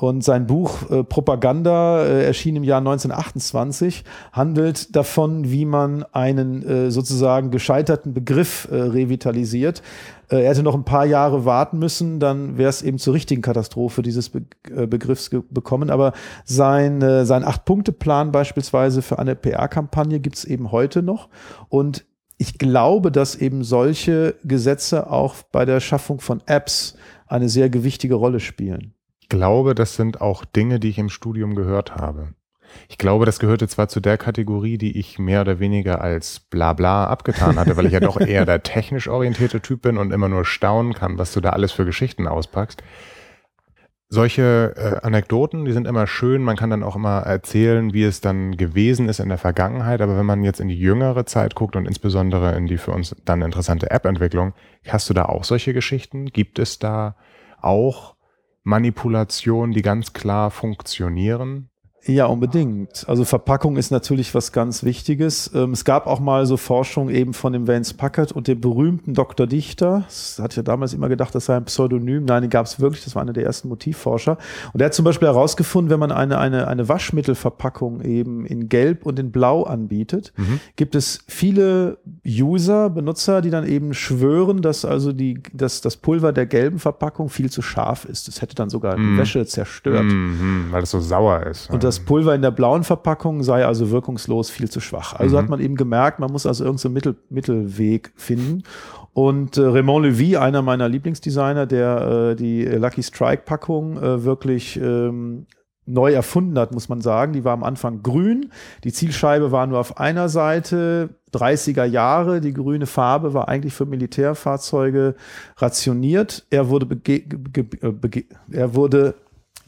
Und sein Buch äh, Propaganda äh, erschien im Jahr 1928, handelt davon, wie man einen äh, sozusagen gescheiterten Begriff äh, revitalisiert. Äh, er hätte noch ein paar Jahre warten müssen, dann wäre es eben zur richtigen Katastrophe dieses Be äh, Begriffs bekommen. Aber sein, sein Acht-Punkte-Plan beispielsweise für eine PR-Kampagne gibt es eben heute noch. Und ich glaube, dass eben solche Gesetze auch bei der Schaffung von Apps eine sehr gewichtige Rolle spielen. Ich glaube, das sind auch Dinge, die ich im Studium gehört habe. Ich glaube, das gehörte zwar zu der Kategorie, die ich mehr oder weniger als Blabla abgetan hatte, weil ich ja doch <laughs> eher der technisch orientierte Typ bin und immer nur staunen kann, was du da alles für Geschichten auspackst solche äh, Anekdoten, die sind immer schön. Man kann dann auch immer erzählen, wie es dann gewesen ist in der Vergangenheit. Aber wenn man jetzt in die jüngere Zeit guckt und insbesondere in die für uns dann interessante App-Entwicklung, hast du da auch solche Geschichten? Gibt es da auch Manipulationen, die ganz klar funktionieren? Ja, unbedingt. Also Verpackung ist natürlich was ganz Wichtiges. Ähm, es gab auch mal so Forschung eben von dem Vance Packard und dem berühmten Dr. Dichter. Das hatte ich ja damals immer gedacht, das sei ein Pseudonym. Nein, den gab es wirklich. Das war einer der ersten Motivforscher. Und er hat zum Beispiel herausgefunden, wenn man eine, eine, eine Waschmittelverpackung eben in Gelb und in Blau anbietet, mhm. gibt es viele User, Benutzer, die dann eben schwören, dass also die, dass das Pulver der gelben Verpackung viel zu scharf ist. Das hätte dann sogar mhm. die Wäsche zerstört. Mhm, weil es so sauer ist. Und das Pulver in der blauen Verpackung sei also wirkungslos viel zu schwach. Also mhm. hat man eben gemerkt, man muss also irgendeinen Mittel, Mittelweg finden. Und äh, Raymond Levy, einer meiner Lieblingsdesigner, der äh, die Lucky Strike Packung äh, wirklich ähm, neu erfunden hat, muss man sagen. Die war am Anfang grün. Die Zielscheibe war nur auf einer Seite. 30er Jahre. Die grüne Farbe war eigentlich für Militärfahrzeuge rationiert. Er wurde, bege, bege, er wurde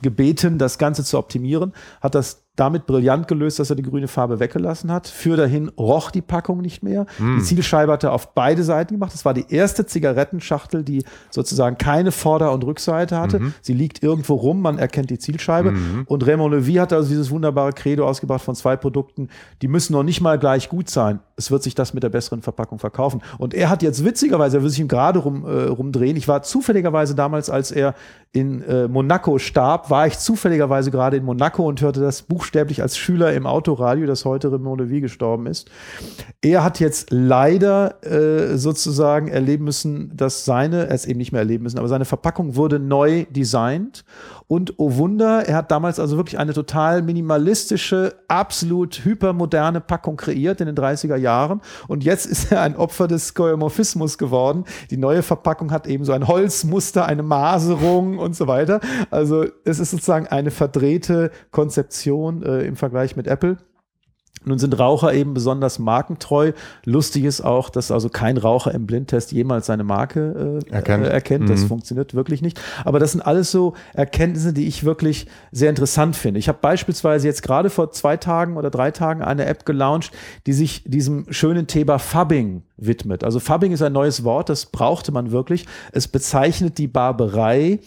gebeten, das Ganze zu optimieren, hat das damit brillant gelöst, dass er die grüne Farbe weggelassen hat. Für dahin roch die Packung nicht mehr. Mm. Die Zielscheibe hat er auf beide Seiten gemacht. Das war die erste Zigarettenschachtel, die sozusagen keine Vorder- und Rückseite hatte. Mm Sie liegt irgendwo rum, man erkennt die Zielscheibe. Mm Und Raymond Levy hat also dieses wunderbare Credo ausgebracht von zwei Produkten, die müssen noch nicht mal gleich gut sein. Es wird sich das mit der besseren Verpackung verkaufen. Und er hat jetzt witzigerweise, er will sich ihm gerade rum, äh, rumdrehen. Ich war zufälligerweise damals, als er in äh, Monaco starb, war ich zufälligerweise gerade in Monaco und hörte das Buch buchstäblich als Schüler im Autoradio, das heute Raymond Levy gestorben ist. Er hat jetzt leider äh, sozusagen erleben müssen, dass seine, er es eben nicht mehr erleben müssen, aber seine Verpackung wurde neu designt und oh Wunder, er hat damals also wirklich eine total minimalistische, absolut hypermoderne Packung kreiert in den 30er Jahren. Und jetzt ist er ein Opfer des Skeuomorphismus geworden. Die neue Verpackung hat eben so ein Holzmuster, eine Maserung <laughs> und so weiter. Also es ist sozusagen eine verdrehte Konzeption äh, im Vergleich mit Apple. Nun sind Raucher eben besonders markentreu. Lustig ist auch, dass also kein Raucher im Blindtest jemals seine Marke äh, erkennt. Äh, erkennt. Das mhm. funktioniert wirklich nicht. Aber das sind alles so Erkenntnisse, die ich wirklich sehr interessant finde. Ich habe beispielsweise jetzt gerade vor zwei Tagen oder drei Tagen eine App gelauncht, die sich diesem schönen Thema Fubbing widmet. Also Fubbing ist ein neues Wort, das brauchte man wirklich. Es bezeichnet die Barberei,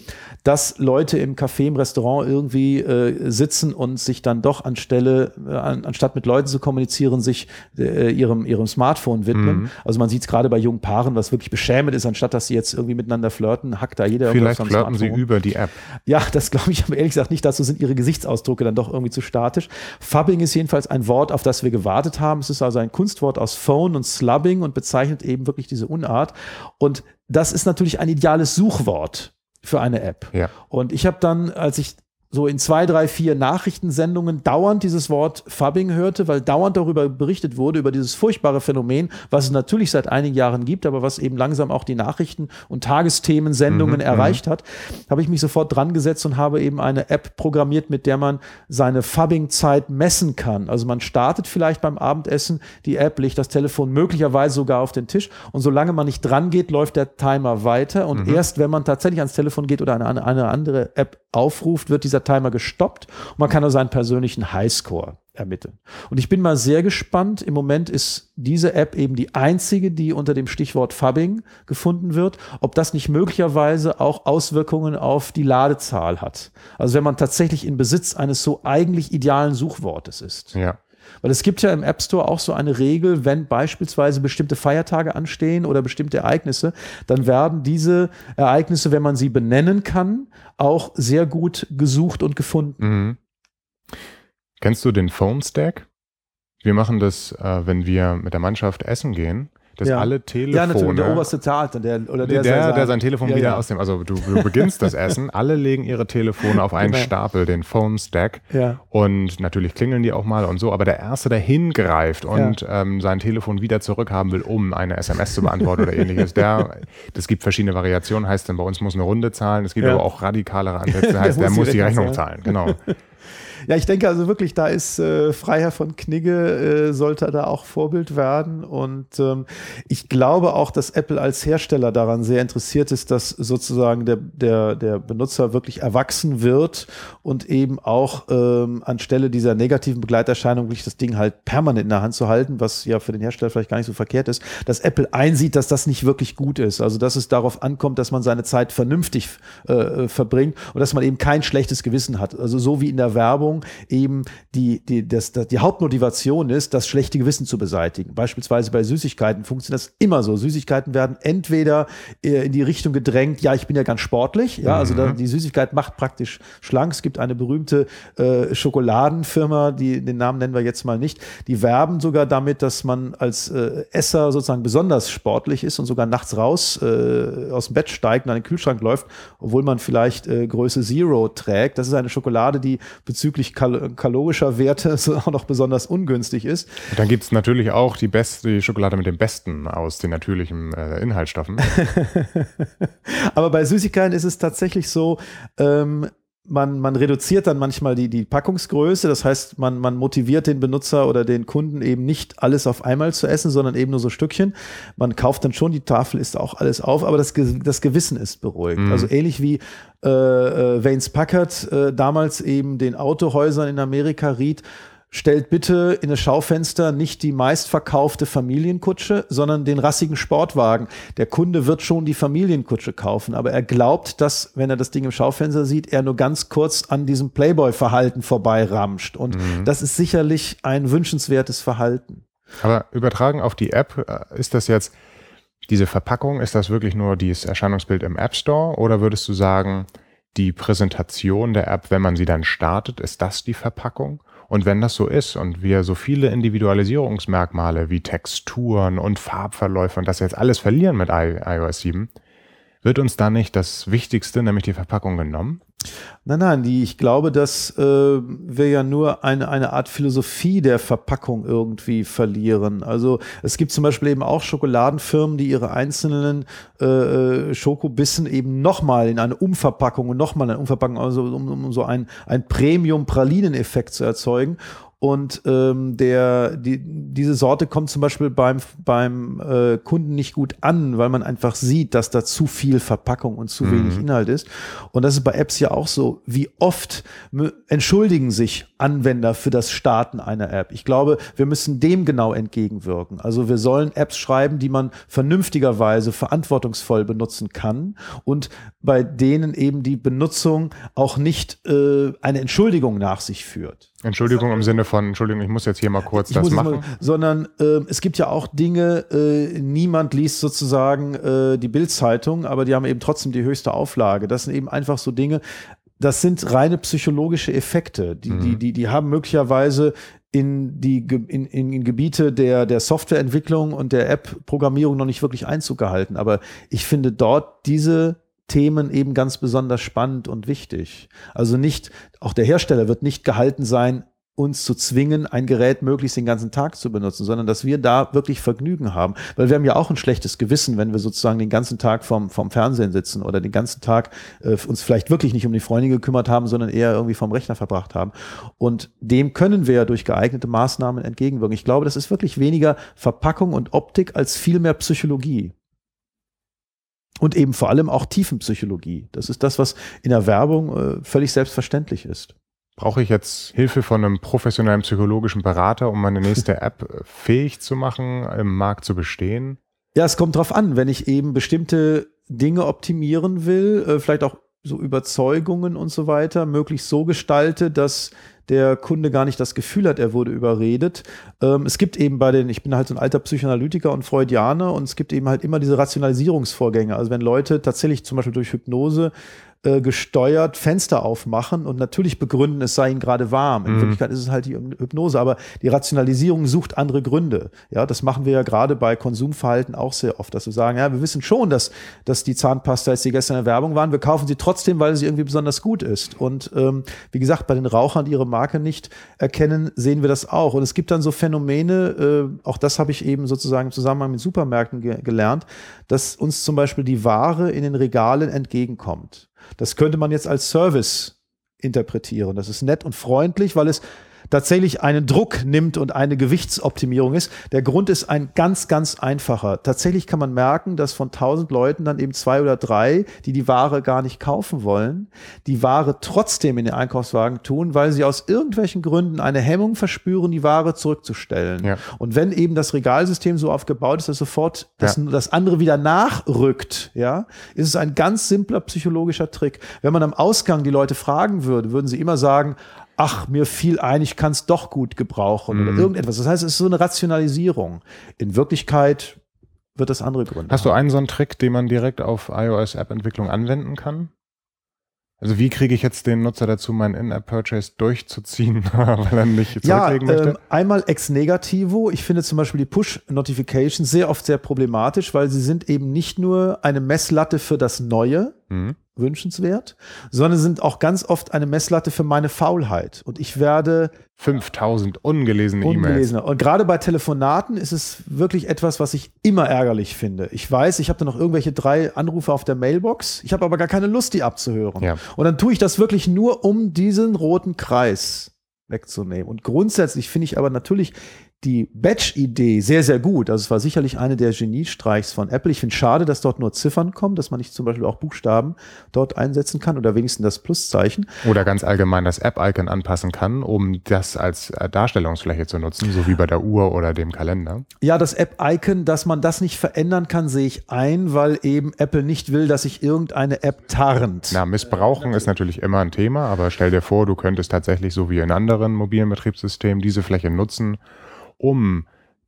dass Leute im Café, im Restaurant irgendwie äh, sitzen und sich dann doch anstelle, äh, an, anstatt mit Leuten zu kommunizieren, sich äh, ihrem, ihrem Smartphone widmen. Mhm. Also man sieht es gerade bei jungen Paaren, was wirklich beschämend ist, anstatt dass sie jetzt irgendwie miteinander flirten, hackt da jeder Vielleicht flirten sie über die App. Ja, das glaube ich aber ehrlich gesagt nicht. Dazu sind ihre Gesichtsausdrücke dann doch irgendwie zu statisch. Fubbing ist jedenfalls ein Wort, auf das wir gewartet haben. Es ist also ein Kunstwort aus Phone und Slubbing und bezeichnet eben wirklich diese Unart. Und das ist natürlich ein ideales Suchwort für eine App. Ja. Und ich habe dann, als ich so in zwei, drei, vier Nachrichtensendungen dauernd dieses Wort Fubbing hörte, weil dauernd darüber berichtet wurde, über dieses furchtbare Phänomen, was es natürlich seit einigen Jahren gibt, aber was eben langsam auch die Nachrichten- und Tagesthemensendungen mhm, erreicht mhm. hat, habe ich mich sofort dran gesetzt und habe eben eine App programmiert, mit der man seine Fubbing-Zeit messen kann. Also man startet vielleicht beim Abendessen die App, legt das Telefon möglicherweise sogar auf den Tisch und solange man nicht dran geht, läuft der Timer weiter und mhm. erst wenn man tatsächlich ans Telefon geht oder eine, eine andere App aufruft, wird dieser Timer gestoppt und man kann also seinen persönlichen Highscore ermitteln. Und ich bin mal sehr gespannt. Im Moment ist diese App eben die einzige, die unter dem Stichwort Fubbing gefunden wird, ob das nicht möglicherweise auch Auswirkungen auf die Ladezahl hat. Also wenn man tatsächlich in Besitz eines so eigentlich idealen Suchwortes ist. Ja. Weil es gibt ja im App Store auch so eine Regel, wenn beispielsweise bestimmte Feiertage anstehen oder bestimmte Ereignisse, dann werden diese Ereignisse, wenn man sie benennen kann, auch sehr gut gesucht und gefunden. Mhm. Kennst du den Phone Stack? Wir machen das, äh, wenn wir mit der Mannschaft essen gehen dass ja. alle Telefone. Ja, natürlich, der oberste Tat, der, oder der, der, der sein Telefon ja, wieder ja. aus dem, also du, du beginnst das <laughs> Essen, alle legen ihre Telefone auf einen genau. Stapel, den Phone Stack. Ja. Und natürlich klingeln die auch mal und so, aber der Erste, der hingreift und ähm, sein Telefon wieder zurückhaben will, um eine SMS zu beantworten oder ähnliches, der, <laughs> das gibt verschiedene Variationen, heißt dann bei uns muss eine Runde zahlen, es gibt aber auch radikalere Ansätze, <laughs> heißt, der, der muss die Rechnung zahlen, genau. Ja, ich denke also wirklich, da ist äh, Freiherr von Knigge, äh, sollte da auch Vorbild werden. Und ähm, ich glaube auch, dass Apple als Hersteller daran sehr interessiert ist, dass sozusagen der, der, der Benutzer wirklich erwachsen wird und eben auch ähm, anstelle dieser negativen Begleiterscheinung wirklich das Ding halt permanent in der Hand zu halten, was ja für den Hersteller vielleicht gar nicht so verkehrt ist, dass Apple einsieht, dass das nicht wirklich gut ist. Also dass es darauf ankommt, dass man seine Zeit vernünftig äh, verbringt und dass man eben kein schlechtes Gewissen hat. Also so wie in der Werbung Ernährung eben die, die, das, das, die Hauptmotivation ist, das schlechte Gewissen zu beseitigen. Beispielsweise bei Süßigkeiten funktioniert das immer so. Süßigkeiten werden entweder äh, in die Richtung gedrängt, ja, ich bin ja ganz sportlich, ja, also da, mhm. die Süßigkeit macht praktisch schlank. Es gibt eine berühmte äh, Schokoladenfirma, die, den Namen nennen wir jetzt mal nicht, die werben sogar damit, dass man als äh, Esser sozusagen besonders sportlich ist und sogar nachts raus äh, aus dem Bett steigt und an den Kühlschrank läuft, obwohl man vielleicht äh, Größe Zero trägt. Das ist eine Schokolade, die bezüglich bezüglich kal kalorischer Werte <laughs> auch noch besonders ungünstig ist. Und dann gibt es natürlich auch die beste Schokolade mit dem besten aus den natürlichen äh, Inhaltsstoffen. <laughs> Aber bei Süßigkeiten ist es tatsächlich so, ähm, man, man reduziert dann manchmal die, die Packungsgröße. Das heißt, man, man motiviert den Benutzer oder den Kunden eben nicht alles auf einmal zu essen, sondern eben nur so Stückchen. Man kauft dann schon die Tafel, isst auch alles auf, aber das, das Gewissen ist beruhigt. Mhm. Also ähnlich wie äh, äh, Vanes Packard äh, damals eben den Autohäusern in Amerika riet, stellt bitte in das Schaufenster nicht die meistverkaufte Familienkutsche, sondern den rassigen Sportwagen. Der Kunde wird schon die Familienkutsche kaufen, aber er glaubt, dass, wenn er das Ding im Schaufenster sieht, er nur ganz kurz an diesem Playboy-Verhalten vorbeiramscht. Und mhm. das ist sicherlich ein wünschenswertes Verhalten. Aber übertragen auf die App, äh, ist das jetzt diese Verpackung, ist das wirklich nur dieses Erscheinungsbild im App Store oder würdest du sagen, die Präsentation der App, wenn man sie dann startet, ist das die Verpackung? Und wenn das so ist und wir so viele Individualisierungsmerkmale wie Texturen und Farbverläufe und das jetzt alles verlieren mit iOS 7, wird uns da nicht das Wichtigste, nämlich die Verpackung genommen? Nein, nein, die, ich glaube, dass äh, wir ja nur eine, eine Art Philosophie der Verpackung irgendwie verlieren. Also es gibt zum Beispiel eben auch Schokoladenfirmen, die ihre einzelnen äh, äh Schokobissen eben nochmal in eine Umverpackung und nochmal eine Umverpackung, also um, um so ein, ein Premium-Pralinen-Effekt zu erzeugen. Und ähm, der, die, diese Sorte kommt zum Beispiel beim, beim äh, Kunden nicht gut an, weil man einfach sieht, dass da zu viel Verpackung und zu mhm. wenig Inhalt ist. Und das ist bei Apps ja auch so. Wie oft entschuldigen sich Anwender für das Starten einer App. Ich glaube, wir müssen dem genau entgegenwirken. Also wir sollen Apps schreiben, die man vernünftigerweise, verantwortungsvoll benutzen kann und bei denen eben die Benutzung auch nicht äh, eine Entschuldigung nach sich führt. Entschuldigung im Sinne von, Entschuldigung, ich muss jetzt hier mal kurz ich das machen. Mal, sondern äh, es gibt ja auch Dinge, äh, niemand liest sozusagen äh, die Bildzeitung, aber die haben eben trotzdem die höchste Auflage. Das sind eben einfach so Dinge, das sind reine psychologische Effekte. Die, mhm. die, die, die haben möglicherweise in die in, in Gebiete der, der Softwareentwicklung und der App-Programmierung noch nicht wirklich Einzug gehalten. Aber ich finde dort diese Themen eben ganz besonders spannend und wichtig. Also nicht, auch der Hersteller wird nicht gehalten sein, uns zu zwingen, ein Gerät möglichst den ganzen Tag zu benutzen, sondern dass wir da wirklich Vergnügen haben. Weil wir haben ja auch ein schlechtes Gewissen, wenn wir sozusagen den ganzen Tag vom, vom Fernsehen sitzen oder den ganzen Tag äh, uns vielleicht wirklich nicht um die Freunde gekümmert haben, sondern eher irgendwie vom Rechner verbracht haben. Und dem können wir ja durch geeignete Maßnahmen entgegenwirken. Ich glaube, das ist wirklich weniger Verpackung und Optik als viel mehr Psychologie. Und eben vor allem auch Tiefenpsychologie. Das ist das, was in der Werbung äh, völlig selbstverständlich ist. Brauche ich jetzt Hilfe von einem professionellen psychologischen Berater, um meine nächste <laughs> App äh, fähig zu machen, im Markt zu bestehen? Ja, es kommt drauf an, wenn ich eben bestimmte Dinge optimieren will, äh, vielleicht auch so Überzeugungen und so weiter, möglichst so gestalte, dass der Kunde gar nicht das Gefühl hat, er wurde überredet. Ähm, es gibt eben bei den, ich bin halt so ein alter Psychoanalytiker und Freudianer und es gibt eben halt immer diese Rationalisierungsvorgänge. Also wenn Leute tatsächlich zum Beispiel durch Hypnose äh, gesteuert Fenster aufmachen und natürlich begründen, es sei ihnen gerade warm. In mhm. Wirklichkeit ist es halt die Hypnose, aber die Rationalisierung sucht andere Gründe. Ja, das machen wir ja gerade bei Konsumverhalten auch sehr oft, dass wir sagen, ja, wir wissen schon, dass, dass die Zahnpasta, als die gestern in der Werbung waren, wir kaufen sie trotzdem, weil sie irgendwie besonders gut ist. Und ähm, wie gesagt, bei den Rauchern, die ihre Marke nicht erkennen, sehen wir das auch. Und es gibt dann so Phänomene, äh, auch das habe ich eben sozusagen im Zusammenhang mit Supermärkten ge gelernt, dass uns zum Beispiel die Ware in den Regalen entgegenkommt. Das könnte man jetzt als Service interpretieren. Das ist nett und freundlich, weil es tatsächlich einen Druck nimmt und eine Gewichtsoptimierung ist. Der Grund ist ein ganz, ganz einfacher. Tatsächlich kann man merken, dass von tausend Leuten dann eben zwei oder drei, die die Ware gar nicht kaufen wollen, die Ware trotzdem in den Einkaufswagen tun, weil sie aus irgendwelchen Gründen eine Hemmung verspüren, die Ware zurückzustellen. Ja. Und wenn eben das Regalsystem so aufgebaut ist, dass sofort das, ja. das andere wieder nachrückt, ja, ist es ein ganz simpler psychologischer Trick. Wenn man am Ausgang die Leute fragen würde, würden sie immer sagen, ach, mir fiel ein, ich kann es doch gut gebrauchen mhm. oder irgendetwas. Das heißt, es ist so eine Rationalisierung. In Wirklichkeit wird das andere Gründe. Hast haben. du einen so einen Trick, den man direkt auf iOS-App-Entwicklung anwenden kann? Also wie kriege ich jetzt den Nutzer dazu, meinen In-App-Purchase durchzuziehen, <laughs> weil er nicht zurücklegen ja, möchte? Ähm, einmal ex negativo. Ich finde zum Beispiel die Push-Notifications sehr oft sehr problematisch, weil sie sind eben nicht nur eine Messlatte für das Neue, mhm wünschenswert, sondern sind auch ganz oft eine Messlatte für meine Faulheit. Und ich werde 5000 ungelesene E-Mails. Und gerade bei Telefonaten ist es wirklich etwas, was ich immer ärgerlich finde. Ich weiß, ich habe da noch irgendwelche drei Anrufe auf der Mailbox, ich habe aber gar keine Lust, die abzuhören. Ja. Und dann tue ich das wirklich nur, um diesen roten Kreis wegzunehmen. Und grundsätzlich finde ich aber natürlich die Batch-Idee sehr, sehr gut. Also es war sicherlich eine der Geniestreichs von Apple. Ich finde schade, dass dort nur Ziffern kommen, dass man nicht zum Beispiel auch Buchstaben dort einsetzen kann oder wenigstens das Pluszeichen. Oder ganz allgemein das App-Icon anpassen kann, um das als äh, Darstellungsfläche zu nutzen, so wie bei der Uhr oder dem Kalender. Ja, das App-Icon, dass man das nicht verändern kann, sehe ich ein, weil eben Apple nicht will, dass sich irgendeine App tarnt. Na, missbrauchen ist natürlich immer ein Thema, aber stell dir vor, du könntest tatsächlich so wie in anderen mobilen Betriebssystemen diese Fläche nutzen, um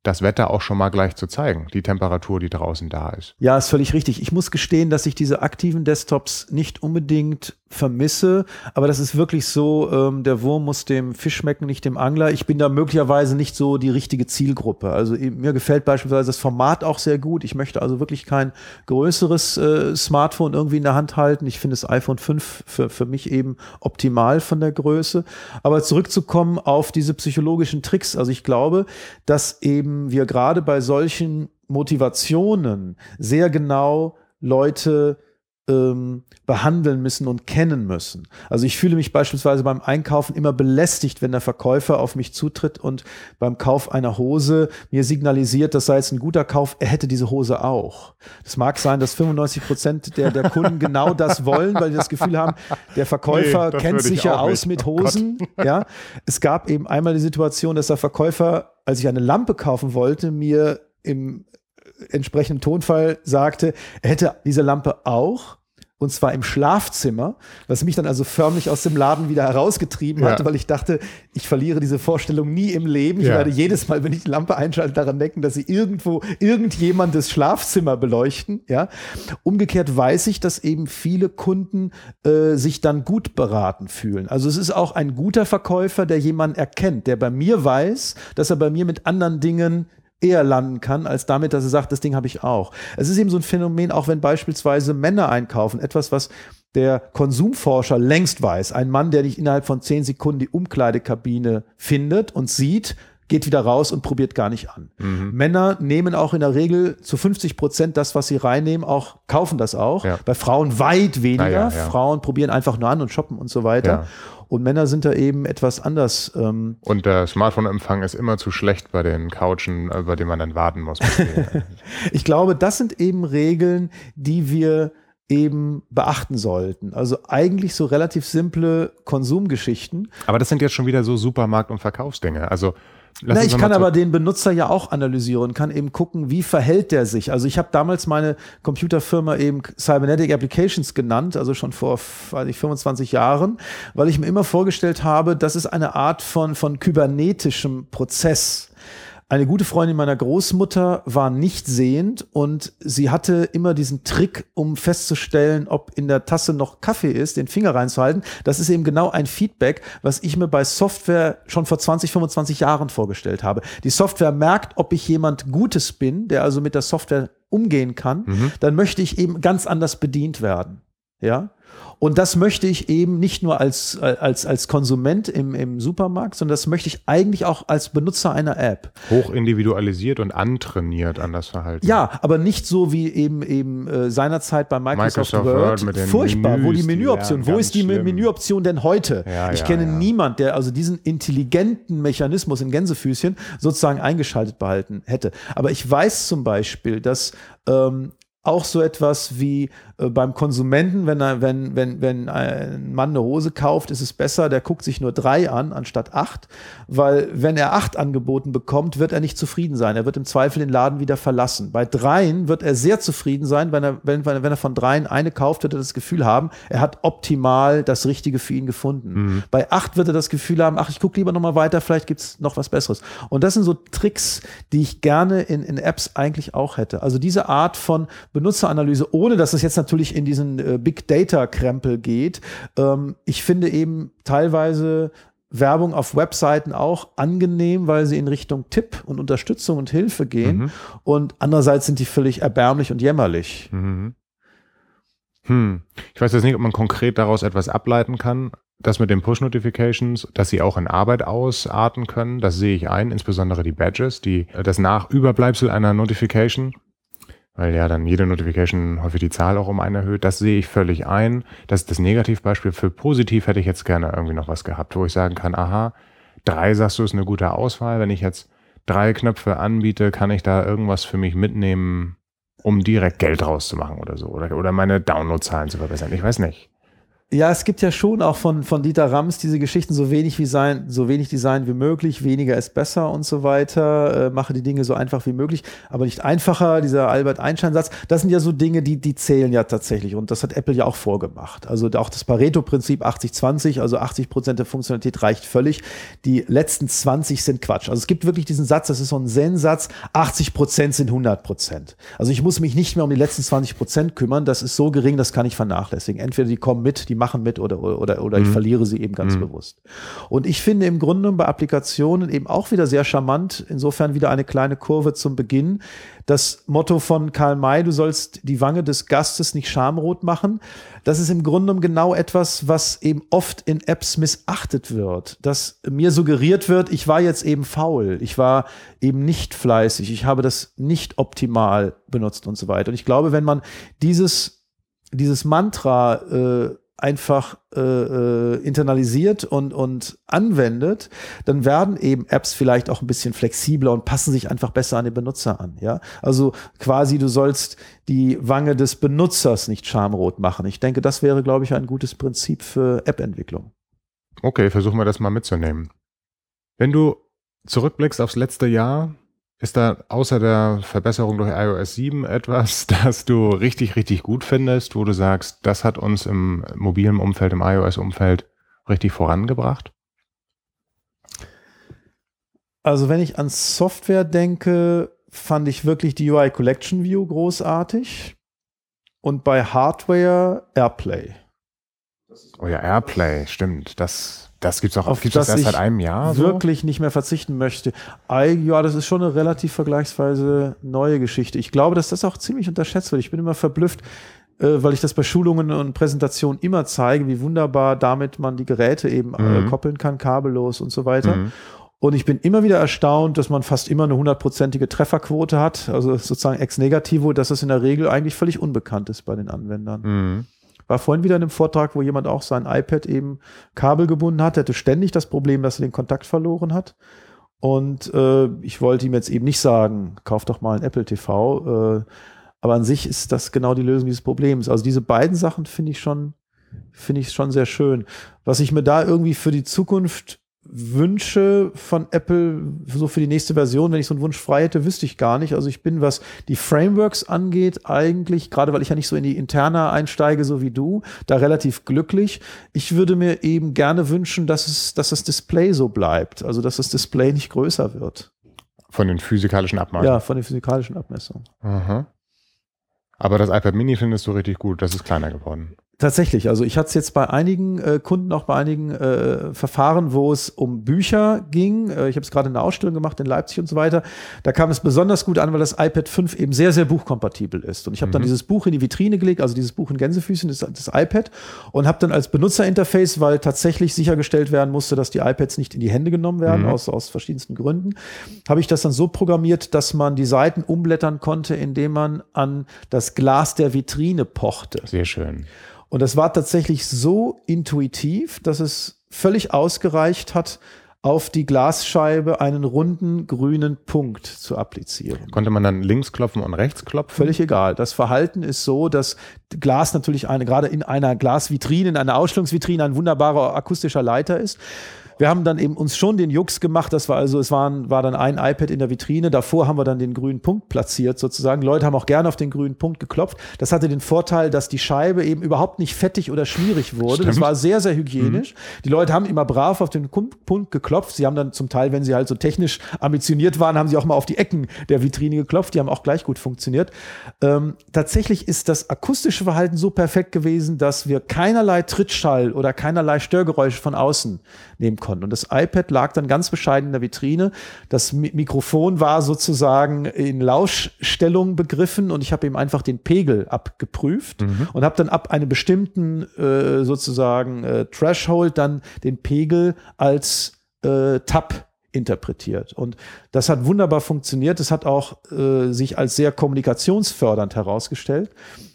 das Wetter auch schon mal gleich zu zeigen, die Temperatur, die draußen da ist. Ja, ist völlig richtig. Ich muss gestehen, dass ich diese aktiven Desktops nicht unbedingt vermisse, aber das ist wirklich so, ähm, der Wurm muss dem Fisch schmecken, nicht dem Angler. Ich bin da möglicherweise nicht so die richtige Zielgruppe. Also mir gefällt beispielsweise das Format auch sehr gut. Ich möchte also wirklich kein größeres äh, Smartphone irgendwie in der Hand halten. Ich finde das iPhone 5 für, für mich eben optimal von der Größe. Aber zurückzukommen auf diese psychologischen Tricks. Also ich glaube, dass eben wir gerade bei solchen Motivationen sehr genau Leute ähm, behandeln müssen und kennen müssen. Also ich fühle mich beispielsweise beim Einkaufen immer belästigt, wenn der Verkäufer auf mich zutritt und beim Kauf einer Hose mir signalisiert, das sei jetzt ein guter Kauf, er hätte diese Hose auch. Das mag sein, dass 95 Prozent der, der Kunden genau das <laughs> wollen, weil sie das Gefühl haben, der Verkäufer nee, kennt sich ja aus mit oh Hosen. Oh ja, es gab eben einmal die Situation, dass der Verkäufer, als ich eine Lampe kaufen wollte, mir im entsprechenden Tonfall sagte, er hätte diese Lampe auch und zwar im Schlafzimmer, was mich dann also förmlich aus dem Laden wieder herausgetrieben ja. hatte, weil ich dachte, ich verliere diese Vorstellung nie im Leben. Ich ja. werde jedes Mal, wenn ich die Lampe einschalte, daran denken, dass sie irgendwo irgendjemandes Schlafzimmer beleuchten. Ja, umgekehrt weiß ich, dass eben viele Kunden äh, sich dann gut beraten fühlen. Also es ist auch ein guter Verkäufer, der jemanden erkennt, der bei mir weiß, dass er bei mir mit anderen Dingen eher landen kann, als damit, dass er sagt, das Ding habe ich auch. Es ist eben so ein Phänomen, auch wenn beispielsweise Männer einkaufen, etwas, was der Konsumforscher längst weiß. Ein Mann, der nicht innerhalb von zehn Sekunden die Umkleidekabine findet und sieht, geht wieder raus und probiert gar nicht an. Mhm. Männer nehmen auch in der Regel zu 50 Prozent das, was sie reinnehmen, auch kaufen das auch. Ja. Bei Frauen weit weniger. Ja, ja, Frauen probieren einfach nur an und shoppen und so weiter. Und Männer sind da eben etwas anders. Ähm und der Smartphone-Empfang ist immer zu schlecht bei den Couchen, äh, bei denen man dann warten muss. <laughs> <laughs> ich glaube, das sind eben Regeln, die wir eben beachten sollten. Also eigentlich so relativ simple Konsumgeschichten. Aber das sind jetzt schon wieder so Supermarkt- und Verkaufsdinge. Also na, ich kann aber den Benutzer ja auch analysieren, kann eben gucken, wie verhält der sich. Also ich habe damals meine Computerfirma eben Cybernetic Applications genannt, also schon vor weiß ich, 25 Jahren, weil ich mir immer vorgestellt habe, das ist eine Art von, von kybernetischem Prozess. Eine gute Freundin meiner Großmutter war nicht sehend und sie hatte immer diesen Trick, um festzustellen, ob in der Tasse noch Kaffee ist, den Finger reinzuhalten. Das ist eben genau ein Feedback, was ich mir bei Software schon vor 20, 25 Jahren vorgestellt habe. Die Software merkt, ob ich jemand Gutes bin, der also mit der Software umgehen kann, mhm. dann möchte ich eben ganz anders bedient werden. Ja. Und das möchte ich eben nicht nur als, als, als Konsument im, im Supermarkt, sondern das möchte ich eigentlich auch als Benutzer einer App. Hoch individualisiert und antrainiert an das Verhalten. Ja, aber nicht so wie eben eben äh, seinerzeit bei Microsoft, Microsoft Word. Word Furchtbar, Menüs, wo die Menüoption, die wo ist die schlimm. Menüoption denn heute? Ja, ich ja, kenne ja. niemand, der also diesen intelligenten Mechanismus in Gänsefüßchen sozusagen eingeschaltet behalten hätte. Aber ich weiß zum Beispiel, dass ähm, auch so etwas wie äh, beim Konsumenten, wenn, er, wenn, wenn, wenn ein Mann eine Hose kauft, ist es besser, der guckt sich nur drei an, anstatt acht, weil wenn er acht angeboten bekommt, wird er nicht zufrieden sein. Er wird im Zweifel den Laden wieder verlassen. Bei dreien wird er sehr zufrieden sein, wenn er, wenn, wenn er von dreien eine kauft, wird er das Gefühl haben, er hat optimal das Richtige für ihn gefunden. Mhm. Bei acht wird er das Gefühl haben, ach, ich gucke lieber nochmal weiter, vielleicht gibt es noch was Besseres. Und das sind so Tricks, die ich gerne in, in Apps eigentlich auch hätte. Also diese Art von Benutzeranalyse, ohne dass es jetzt natürlich in diesen äh, Big Data Krempel geht. Ähm, ich finde eben teilweise Werbung auf Webseiten auch angenehm, weil sie in Richtung Tipp und Unterstützung und Hilfe gehen. Mhm. Und andererseits sind die völlig erbärmlich und jämmerlich. Mhm. Hm. Ich weiß jetzt nicht, ob man konkret daraus etwas ableiten kann. Das mit den Push-Notifications, dass sie auch in Arbeit ausarten können, das sehe ich ein, insbesondere die Badges, die das Nachüberbleibsel einer Notification weil ja dann jede Notification häufig die Zahl auch um einen erhöht. Das sehe ich völlig ein. Das ist das Negativbeispiel. Für positiv hätte ich jetzt gerne irgendwie noch was gehabt, wo ich sagen kann, aha, drei sagst du ist eine gute Auswahl. Wenn ich jetzt drei Knöpfe anbiete, kann ich da irgendwas für mich mitnehmen, um direkt Geld rauszumachen oder so. Oder, oder meine Downloadzahlen zu verbessern. Ich weiß nicht. Ja, es gibt ja schon auch von, von Dieter Rams diese Geschichten, so wenig wie sein, so wenig Design wie möglich, weniger ist besser und so weiter, äh, mache die Dinge so einfach wie möglich, aber nicht einfacher, dieser Albert Einstein-Satz, das sind ja so Dinge, die, die zählen ja tatsächlich und das hat Apple ja auch vorgemacht. Also auch das Pareto-Prinzip 80-20, also 80 Prozent der Funktionalität reicht völlig, die letzten 20 sind Quatsch. Also es gibt wirklich diesen Satz, das ist so ein Zen-Satz, 80 Prozent sind 100 Prozent. Also ich muss mich nicht mehr um die letzten 20 Prozent kümmern, das ist so gering, das kann ich vernachlässigen. Entweder die kommen mit, die machen mit oder, oder, oder mhm. ich verliere sie eben ganz mhm. bewusst. Und ich finde im Grunde bei Applikationen eben auch wieder sehr charmant, insofern wieder eine kleine Kurve zum Beginn. Das Motto von Karl May, du sollst die Wange des Gastes nicht schamrot machen, das ist im Grunde genau etwas, was eben oft in Apps missachtet wird, dass mir suggeriert wird, ich war jetzt eben faul, ich war eben nicht fleißig, ich habe das nicht optimal benutzt und so weiter. Und ich glaube, wenn man dieses dieses Mantra äh, einfach äh, äh, internalisiert und, und anwendet, dann werden eben Apps vielleicht auch ein bisschen flexibler und passen sich einfach besser an den Benutzer an. Ja, also quasi du sollst die Wange des Benutzers nicht schamrot machen. Ich denke, das wäre, glaube ich, ein gutes Prinzip für App-Entwicklung. Okay, versuchen wir das mal mitzunehmen. Wenn du zurückblickst aufs letzte Jahr, ist da außer der Verbesserung durch iOS 7 etwas, <laughs> das du richtig, richtig gut findest, wo du sagst, das hat uns im mobilen Umfeld, im iOS-Umfeld richtig vorangebracht? Also wenn ich an Software denke, fand ich wirklich die UI Collection View großartig und bei Hardware Airplay. Oh ja, Airplay, stimmt. Das das gibt es auch auf gibt's das erst seit einem Jahr. So? Wirklich nicht mehr verzichten möchte. Ja, das ist schon eine relativ vergleichsweise neue Geschichte. Ich glaube, dass das auch ziemlich unterschätzt wird. Ich bin immer verblüfft, äh, weil ich das bei Schulungen und Präsentationen immer zeige, wie wunderbar damit man die Geräte eben äh, mhm. koppeln kann, kabellos und so weiter. Mhm. Und ich bin immer wieder erstaunt, dass man fast immer eine hundertprozentige Trefferquote hat, also sozusagen ex negativo, dass es in der Regel eigentlich völlig unbekannt ist bei den Anwendern. Mhm. War vorhin wieder in einem Vortrag, wo jemand auch sein iPad eben Kabel gebunden hat. Hatte ständig das Problem, dass er den Kontakt verloren hat. Und äh, ich wollte ihm jetzt eben nicht sagen, kauf doch mal ein Apple TV. Äh, aber an sich ist das genau die Lösung dieses Problems. Also diese beiden Sachen finde ich schon, finde ich schon sehr schön. Was ich mir da irgendwie für die Zukunft Wünsche von Apple so für die nächste Version, wenn ich so einen Wunsch frei hätte, wüsste ich gar nicht. Also ich bin, was die Frameworks angeht, eigentlich, gerade weil ich ja nicht so in die Interna einsteige, so wie du, da relativ glücklich. Ich würde mir eben gerne wünschen, dass es, dass das Display so bleibt. Also dass das Display nicht größer wird. Von den physikalischen Abmessungen? Ja, von den physikalischen Abmessungen. Aha. Aber das iPad Mini findest du richtig gut, das ist kleiner geworden. Tatsächlich, also ich hatte es jetzt bei einigen äh, Kunden, auch bei einigen äh, Verfahren, wo es um Bücher ging. Äh, ich habe es gerade in der Ausstellung gemacht in Leipzig und so weiter. Da kam es besonders gut an, weil das iPad 5 eben sehr, sehr buchkompatibel ist. Und ich habe mhm. dann dieses Buch in die Vitrine gelegt, also dieses Buch in Gänsefüßchen, das, das iPad, und habe dann als Benutzerinterface, weil tatsächlich sichergestellt werden musste, dass die iPads nicht in die Hände genommen werden, mhm. aus, aus verschiedensten Gründen, habe ich das dann so programmiert, dass man die Seiten umblättern konnte, indem man an das Glas der Vitrine pochte. Sehr schön. Und das war tatsächlich so intuitiv, dass es völlig ausgereicht hat, auf die Glasscheibe einen runden grünen Punkt zu applizieren. Konnte man dann links klopfen und rechts klopfen? Völlig egal. Das Verhalten ist so, dass Glas natürlich eine, gerade in einer Glasvitrine, in einer Ausstellungsvitrine ein wunderbarer akustischer Leiter ist. Wir haben dann eben uns schon den Jux gemacht, das war also, es waren, war dann ein iPad in der Vitrine, davor haben wir dann den grünen Punkt platziert sozusagen. Leute haben auch gerne auf den grünen Punkt geklopft. Das hatte den Vorteil, dass die Scheibe eben überhaupt nicht fettig oder schmierig wurde. Stimmt. Das war sehr, sehr hygienisch. Mhm. Die Leute haben immer brav auf den Punkt geklopft. Sie haben dann zum Teil, wenn sie halt so technisch ambitioniert waren, haben sie auch mal auf die Ecken der Vitrine geklopft. Die haben auch gleich gut funktioniert. Ähm, tatsächlich ist das akustische Verhalten so perfekt gewesen, dass wir keinerlei Trittschall oder keinerlei Störgeräusche von außen nehmen konnten. Und das iPad lag dann ganz bescheiden in der Vitrine. Das Mikrofon war sozusagen in Lauschstellung begriffen und ich habe ihm einfach den Pegel abgeprüft mhm. und habe dann ab einem bestimmten äh, sozusagen äh, Threshold dann den Pegel als äh, Tab interpretiert. Und das hat wunderbar funktioniert. Es hat auch äh, sich als sehr kommunikationsfördernd herausgestellt,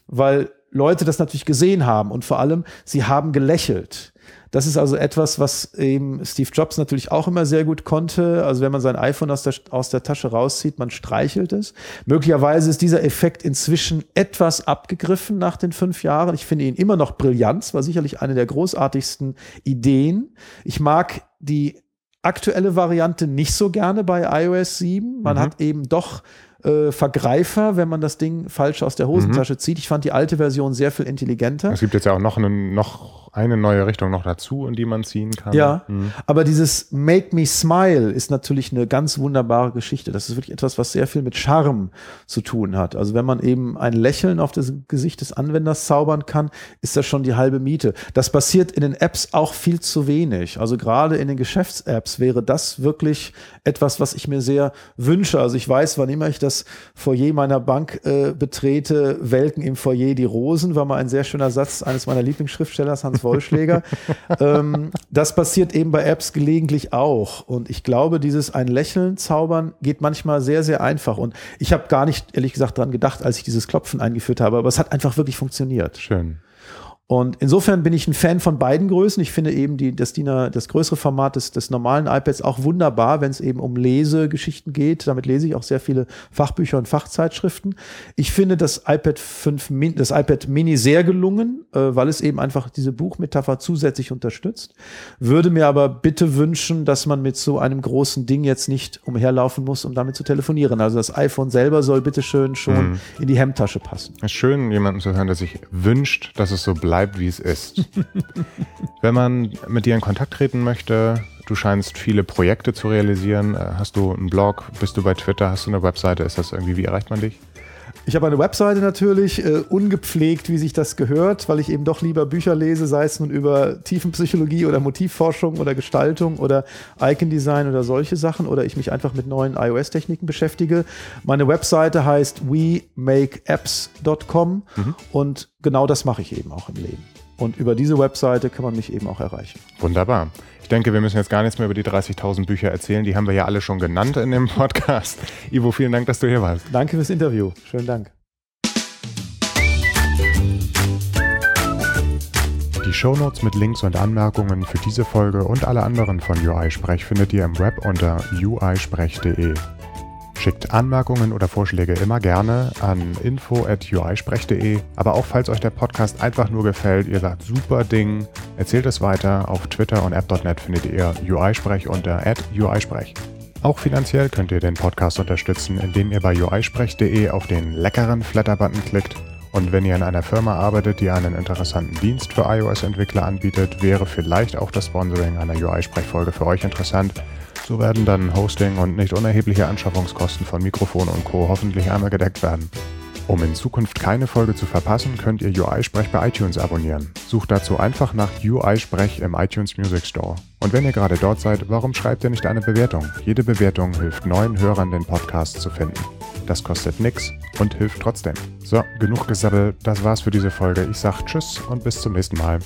weil Leute das natürlich gesehen haben und vor allem sie haben gelächelt. Das ist also etwas, was eben Steve Jobs natürlich auch immer sehr gut konnte. Also wenn man sein iPhone aus der, aus der Tasche rauszieht, man streichelt es. Möglicherweise ist dieser Effekt inzwischen etwas abgegriffen nach den fünf Jahren. Ich finde ihn immer noch brillant. Es war sicherlich eine der großartigsten Ideen. Ich mag die aktuelle Variante nicht so gerne bei iOS 7. Man mhm. hat eben doch äh, Vergreifer, wenn man das Ding falsch aus der Hosentasche mhm. zieht. Ich fand die alte Version sehr viel intelligenter. Es gibt jetzt ja auch noch einen noch eine neue Richtung noch dazu, in die man ziehen kann. Ja, mhm. aber dieses Make Me Smile ist natürlich eine ganz wunderbare Geschichte. Das ist wirklich etwas, was sehr viel mit Charme zu tun hat. Also wenn man eben ein Lächeln auf das Gesicht des Anwenders zaubern kann, ist das schon die halbe Miete. Das passiert in den Apps auch viel zu wenig. Also gerade in den Geschäfts-Apps wäre das wirklich etwas, was ich mir sehr wünsche. Also ich weiß, wann immer ich das das Foyer meiner Bank äh, betrete, welken im Foyer die Rosen, war mal ein sehr schöner Satz eines meiner Lieblingsschriftstellers, Hans Wollschläger. <laughs> ähm, das passiert eben bei Apps gelegentlich auch. Und ich glaube, dieses ein Lächeln zaubern geht manchmal sehr, sehr einfach. Und ich habe gar nicht, ehrlich gesagt, daran gedacht, als ich dieses Klopfen eingeführt habe, aber es hat einfach wirklich funktioniert. Schön. Und insofern bin ich ein Fan von beiden Größen. Ich finde eben die, das, DIN, das größere Format des, des normalen iPads auch wunderbar, wenn es eben um Lesegeschichten geht. Damit lese ich auch sehr viele Fachbücher und Fachzeitschriften. Ich finde das iPad 5, das iPad Mini sehr gelungen, äh, weil es eben einfach diese Buchmetapher zusätzlich unterstützt. Würde mir aber bitte wünschen, dass man mit so einem großen Ding jetzt nicht umherlaufen muss, um damit zu telefonieren. Also das iPhone selber soll bitteschön schon mhm. in die Hemdtasche passen. Es ist schön, jemanden zu hören, der sich wünscht, dass es so bleibt bleibt, wie es ist. <laughs> Wenn man mit dir in Kontakt treten möchte, du scheinst viele Projekte zu realisieren. Äh, hast du einen Blog? Bist du bei Twitter? Hast du eine Webseite? Ist das irgendwie, wie erreicht man dich? Ich habe eine Webseite natürlich, äh, ungepflegt, wie sich das gehört, weil ich eben doch lieber Bücher lese, sei es nun über Tiefenpsychologie oder Motivforschung oder Gestaltung oder Icon-Design oder solche Sachen oder ich mich einfach mit neuen iOS-Techniken beschäftige. Meine Webseite heißt wemakeapps.com mhm. und genau das mache ich eben auch im Leben. Und über diese Webseite kann man mich eben auch erreichen. Wunderbar. Ich denke, wir müssen jetzt gar nichts mehr über die 30.000 Bücher erzählen. Die haben wir ja alle schon genannt in dem Podcast. <laughs> Ivo, vielen Dank, dass du hier warst. Danke fürs Interview. Schönen Dank. Die Shownotes mit Links und Anmerkungen für diese Folge und alle anderen von UI Sprech findet ihr im Web unter uisprech.de. Schickt Anmerkungen oder Vorschläge immer gerne an info.uisprech.de. Aber auch falls euch der Podcast einfach nur gefällt, ihr sagt super Ding, erzählt es weiter. Auf Twitter und app.net findet ihr UI-Sprech unter @uisprech. Auch finanziell könnt ihr den Podcast unterstützen, indem ihr bei uisprech.de auf den leckeren Flatter-Button klickt. Und wenn ihr in einer Firma arbeitet, die einen interessanten Dienst für iOS-Entwickler anbietet, wäre vielleicht auch das Sponsoring einer UI-Sprechfolge für euch interessant. So werden dann Hosting und nicht unerhebliche Anschaffungskosten von Mikrofon und Co. hoffentlich einmal gedeckt werden. Um in Zukunft keine Folge zu verpassen, könnt ihr UI-Sprech bei iTunes abonnieren. Sucht dazu einfach nach UI-Sprech im iTunes Music Store. Und wenn ihr gerade dort seid, warum schreibt ihr nicht eine Bewertung? Jede Bewertung hilft neuen Hörern, den Podcast zu finden. Das kostet nichts und hilft trotzdem. So, genug gesabbelt, das war's für diese Folge. Ich sag Tschüss und bis zum nächsten Mal.